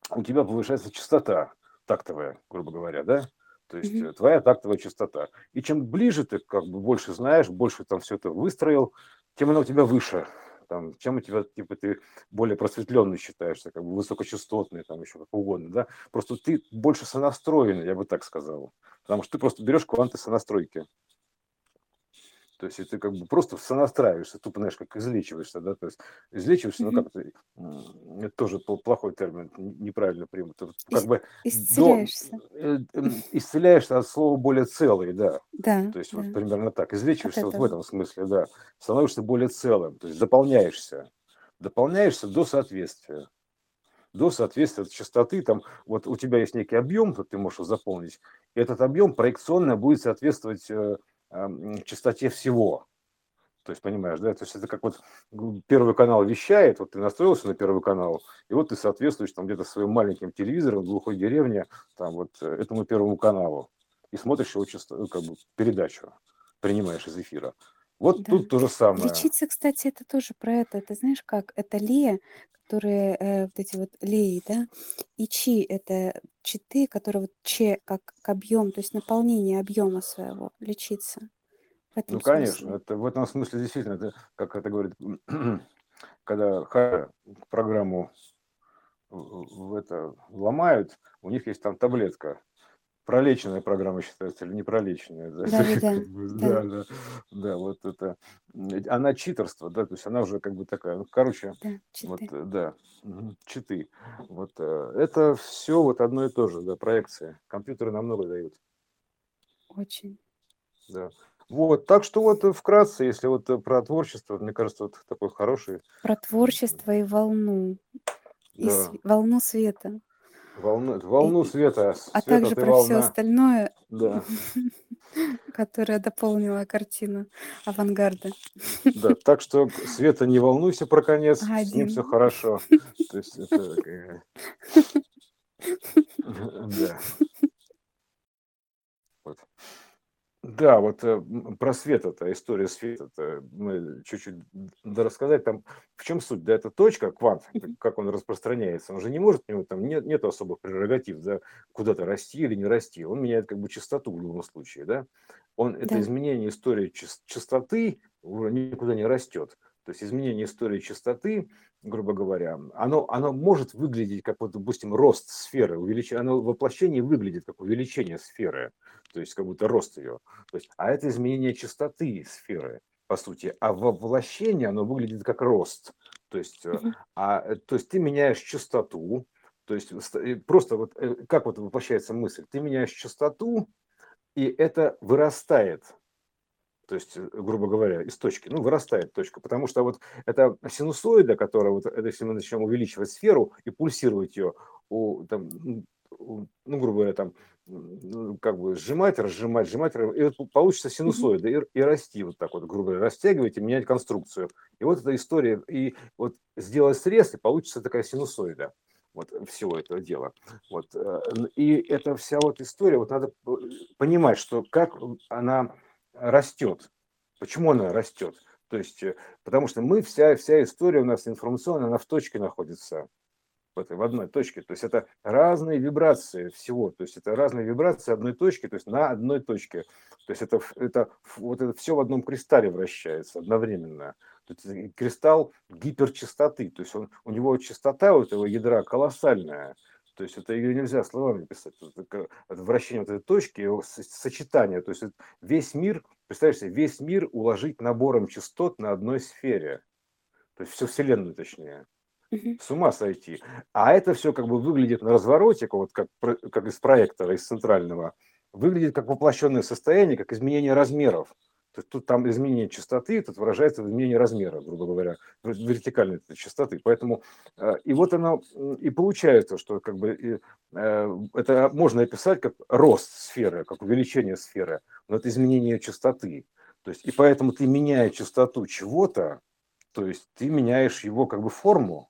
у тебя повышается частота тактовая, грубо говоря, да? То есть э, твоя тактовая частота. И чем ближе ты как бы больше знаешь, больше там все это выстроил, тем она у тебя выше. Там, чем у тебя, типа, ты более просветленный считаешься, как бы высокочастотный, там еще как угодно, да. Просто ты больше сонастроенный, я бы так сказал. Потому что ты просто берешь кванты сонастройки. То есть ты как бы просто сонастраиваешься, тупо, знаешь, как излечиваешься, да, то есть излечиваешься, ну Мгм. как это, тоже пл- плохой термин, неправильно примут. Как Ис- бы до, Исцеляешься. э, м, исцеляешься от слова более целый, да. Да, То есть вот да. примерно так. Излечиваешься вот в этом смысле, да. Становишься более целым, то есть заполняешься. Дополняешься до соответствия. До соответствия от частоты, там, вот у тебя есть некий объем, то ты можешь его заполнить, и этот объем проекционно будет соответствовать э, ам, частоте всего. То есть, понимаешь, да, то есть это как вот первый канал вещает, вот ты настроился на первый канал, и вот ты соответствуешь там где-то своим маленьким телевизором в глухой деревне, там вот э, этому первому каналу, и смотришь его часто, ну, как бы передачу, принимаешь из эфира. Вот Да. тут то же самое. Лечиться, кстати, это тоже про это. Это знаешь как? Это лея, которые э, вот эти вот леи, да, и чи это читы, которые вот че как, объем, то есть наполнение объема своего лечиться. Ну, конечно, смысле. это в этом смысле действительно, это, как это говорит, [clears throat] когда ха- программу в это ломают, у них есть там таблетка. Пролеченная программа считается или не пролеченная. Да, Да, да, [laughs] да, да, да, да, да, вот это. Она читерство, да, то есть она уже как бы такая, ну, короче, да, вот, читы. э, да, читы. Вот э, это все вот одно и то же, да, проекция. Компьютеры намного дают. Очень. да. Вот, так что вот э, вкратце, если вот про творчество, мне кажется, вот такой хороший. Про творчество и волну. И Да, волну света. Волну, волну И, света, а света также про все волна. остальное, Да, [laughs] которое дополнило картину авангарда. да. Так что, Света, не волнуйся про конец, с ним все Один. хорошо. То есть это... э, [laughs] Да. Вот. Да, вот э, про свет это история света мы чуть-чуть рассказать там в чем суть, да, это точка, квант, как он распространяется, он же не может, у него там нет, нет особых прерогатив, да, куда-то расти или не расти, он меняет как бы частоту в любом случае, да, он, это Да. изменение истории частоты уже никуда не растет, то есть изменение истории частоты, грубо говоря, оно, оно может выглядеть как, вот, допустим, рост сферы, увеличение, оно в воплощении выглядит как увеличение сферы, то есть как будто рост ее. То есть, а это изменение частоты сферы, по сути. А в воплощении оно выглядит как рост. То есть, э, а, э, то есть ты меняешь частоту, то есть ст- э, просто вот как вот воплощается мысль? Ты меняешь частоту, и это вырастает. То есть, грубо говоря, из точки, ну, вырастает точка, потому что вот эта синусоида, которая вот, это если мы начнем увеличивать сферу и пульсировать ее, у, там, ну, грубо говоря, там, как бы сжимать, разжимать, сжимать, и вот получится синусоида, и, и расти вот так вот, грубо говоря, растягивать и менять конструкцию. И вот эта история, и вот сделать срез, и получится такая синусоида вот всего этого дела. Вот. э, И эта вся вот история, вот надо понимать, что как она растет. Почему она растет? То есть, э, потому что мы, вся, вся история у нас информационная, она в точке находится, в, одной точке. То есть это разные вибрации всего. То есть это разные вибрации одной точки, то есть на одной точке. То есть это, это вот это все в одном кристалле вращается одновременно. То есть кристалл гиперчистоты. То есть он, у него частота у этого ядра колоссальная. То есть это ее нельзя словами писать. Это, вращение вот этой точки, его сочетание. То есть весь мир, представляешь себе, весь мир уложить набором частот на одной сфере. То есть всю Вселенную точнее Мгм. с ума сойти. А это все как бы выглядит на развороте, вот как, как из проектора, из центрального, выглядит как воплощенное состояние, как изменение размеров. То есть тут там изменение частоты, тут выражается в изменении размера, грубо говоря, вертикальной частоты. Поэтому э, и вот оно и получается, что как бы э, это можно описать как рост сферы, как увеличение сферы, но это изменение частоты. То есть и поэтому ты меняя частоту чего-то, то есть ты меняешь его как бы форму,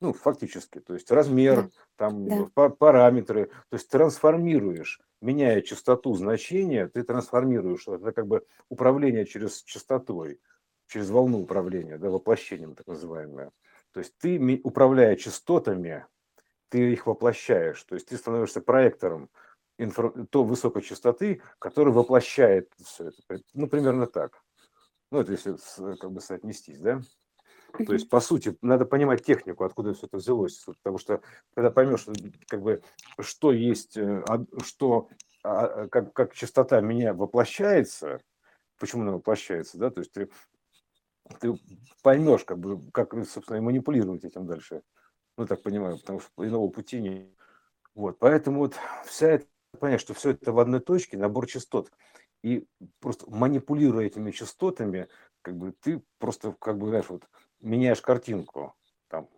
ну, фактически, то есть размер, Да. там Да. па- параметры, то есть трансформируешь, меняя частоту значения, ты трансформируешь, это как бы управление через частотой, через волну управления, да, воплощением так называемое. То есть ты, управляя частотами, ты их воплощаешь, то есть ты становишься проектором инфра- той высокой частоты, который воплощает все это. Ну, примерно так. Ну, это если как бы соотнестись, да? То есть, по сути, надо понимать технику, откуда все это взялось. Потому что, когда поймешь, как бы, что есть, э, что, а, а, как, как частота меня воплощается, почему она воплощается, да, то есть ты, ты поймешь, как бы, как, собственно, и манипулировать этим дальше. Ну, так понимаю, потому что иного пути нет. Вот, поэтому вот вся эта, понять, что все это в одной точке, набор частот. И просто манипулируя этими частотами, как бы ты просто, как бы, знаешь, вот меняешь картинку, там,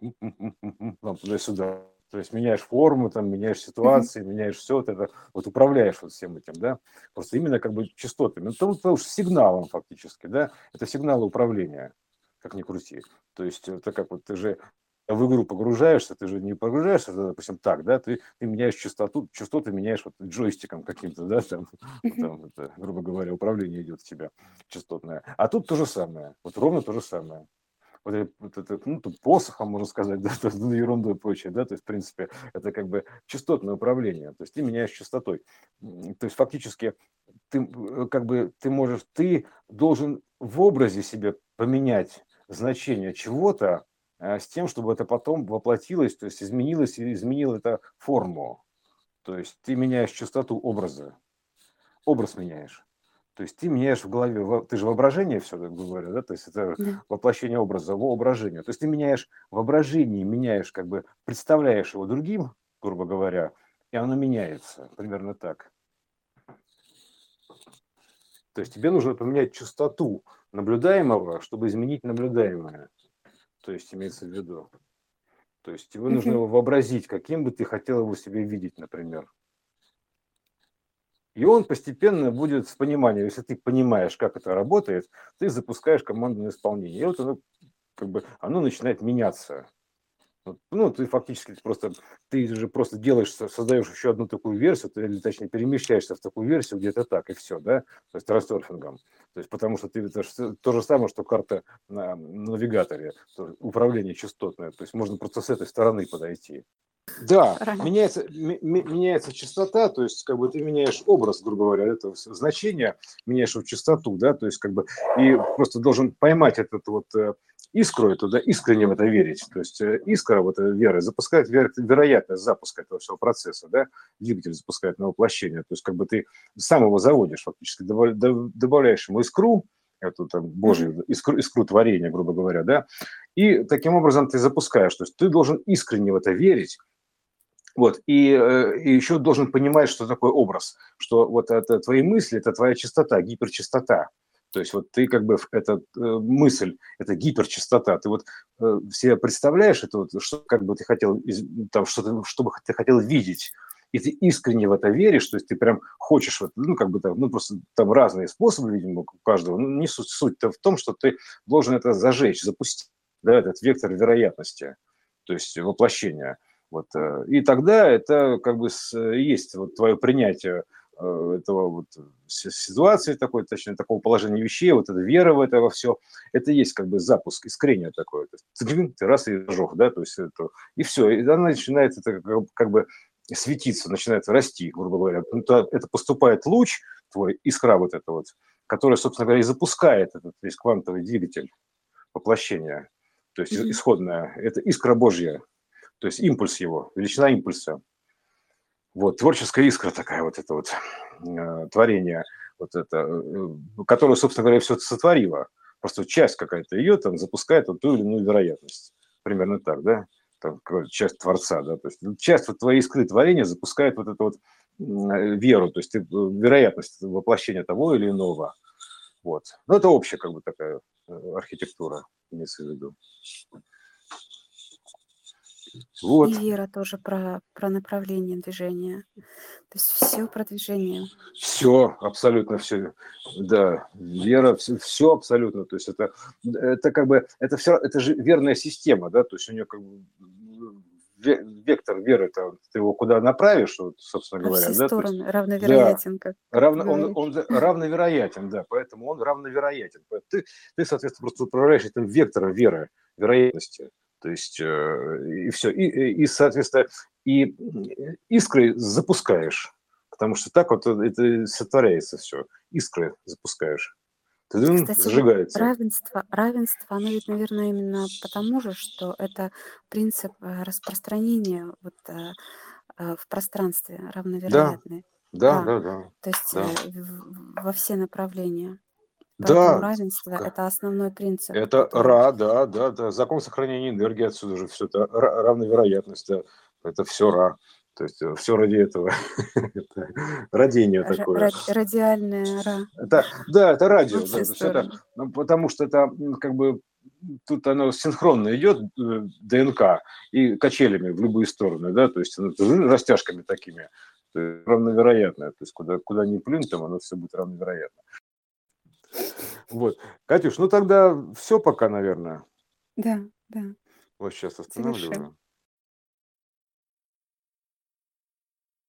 там туда-сюда. То есть меняешь форму, там, меняешь ситуации, меняешь все вот это, вот управляешь вот всем этим, да, просто именно как бы частотами. Ну, потому, потому что сигналом фактически, да, это сигналы управления, как ни крути. То есть это как вот ты же в игру погружаешься, ты же не погружаешься, допустим, так, да, ты, ты меняешь частоту, частоты меняешь вот джойстиком каким-то, да, там, там это, грубо говоря, управление идет у тебя частотное. А тут то же самое, вот ровно то же самое. Вот это, ну, посохом, можно сказать, [laughs] да, то, ну, ерундой и прочее, да, то есть, в принципе, это как бы частотное управление, то есть ты меняешь частотой. То есть, фактически, ты э, как бы, ты можешь, ты должен в образе себе поменять значение чего-то, э, с тем, чтобы это потом воплотилось, то есть изменилось и изменило это форму. То есть ты меняешь частоту образа, образ меняешь. То есть ты меняешь в голове, ты же воображение все, так говоря, да, то есть это Да. воплощение образа, воображение. То есть ты меняешь воображение, меняешь, как бы представляешь его другим, грубо говоря, и оно меняется, примерно так. То есть тебе нужно поменять частоту наблюдаемого, чтобы изменить наблюдаемое. То есть имеется в виду. То есть тебе нужно его вообразить, каким бы ты хотел его себе видеть, например. И он постепенно будет с пониманием, если ты понимаешь, как это работает, ты запускаешь команду на исполнение. И вот оно, как бы, оно начинает меняться. Ну, ты фактически просто, ты же просто делаешь, создаешь еще одну такую версию, ты, или точнее перемещаешься в такую версию где-то так, и все, да, то есть растерфингом. То есть потому что ты, это же то же самое, что карта на навигаторе, управление частотное, то есть можно просто с этой стороны подойти. Да, меняется, меняется частота, то есть как бы ты меняешь образ, грубо говоря, этого значения, меняешь его частоту, да, то есть как бы и просто должен поймать этот вот э, искру эту, да, искренне в это верить. То есть э, искра вот этой веры запускает веро- вероятность запуска этого всего процесса, да, двигатель запускает на воплощение. То есть как бы ты сам его заводишь фактически, добавляешь ему искру, эту там Божью искру, искру творения, грубо говоря, да, и таким образом ты запускаешь. То есть ты должен искренне в это верить, вот, и, э, и еще должен понимать, что такое образ, что вот это твои мысли, это твоя частота, гиперчастота. То есть вот ты как бы, эта э, мысль, это гиперчастота, ты вот э, все представляешь это, вот, что как бы ты хотел, там, что, ты, что бы ты хотел видеть, и ты искренне в это веришь, то есть ты прям хочешь, вот, ну, как бы там, ну, просто там разные способы, видимо, у каждого, ну, не суть, суть-то в том, что ты должен это зажечь, запустить, да, этот вектор вероятности, то есть воплощения. Вот, э, и тогда это как бы есть вот твое принятие Э, этого вот ситуации такой, точнее, такого положения вещей, вот эта вера в это во все, это есть как бы запуск, искрение такое. Ты раз и зажег, да, то есть это, и все, и она начинает это как, как бы светиться, начинает расти, грубо говоря. Ну, это поступает луч твой, искра вот эта вот, которая, собственно говоря, и запускает этот весь квантовый двигатель воплощения, то есть mm-hmm. исходная, это искра Божья, то есть импульс его, величина импульса. Вот, творческая искра такая вот это вот э, творение, вот это, э, которое, собственно говоря, все это сотворило. Просто часть какая-то ее там запускает вот ту или иную вероятность. Примерно так, да? Там часть Творца, да? То есть ну, часть вот твоей искры творения запускает вот эту вот э, веру, то есть ты, вероятность воплощения того или иного. Вот. Но это общая как бы такая архитектура, имеется в виду. Вот. И вера тоже про, про направление движения. То есть все про движение. Все, абсолютно все. Да, вера, все, все абсолютно. То есть это, это как бы, это все, это же верная система, да, то есть у нее как бы вектор веры, это ты его куда направишь, вот, собственно говоря. Во все да? стороны, есть, равновероятен, да, как равно, он, он равновероятен, да, поэтому он равновероятен. Ты, ты, соответственно, просто управляешь этим вектором веры, вероятности. То есть э, и все. И, и, соответственно, и искры запускаешь, потому что так вот это сотворяется все. Искры запускаешь. Ты Кстати, зажигается. равенство, равенство, оно ведь, наверное, именно потому же, что это принцип э, распространения вот, э, в пространстве равновероятный. Да, да, да, да. То есть да. во все направления. Поэтому Да, равенство– это основной принцип. это который... ра, да, да, да. Закон сохранения энергии отсюда же все это равновероятность, да. Это все ра. То есть э, все ради этого. [laughs] это родение такое. радиальное ра. Это, да, это радио. Да, это, ну, потому что это как бы тут оно синхронно идет, э, ДНК, и качелями в любые стороны, да, то есть растяжками такими. Равновероятное. То есть куда, куда ни плюнь, там оно все будет равновероятно. Вот. Катюш, ну тогда все пока, наверное. Да, да. Вот сейчас останавливаю.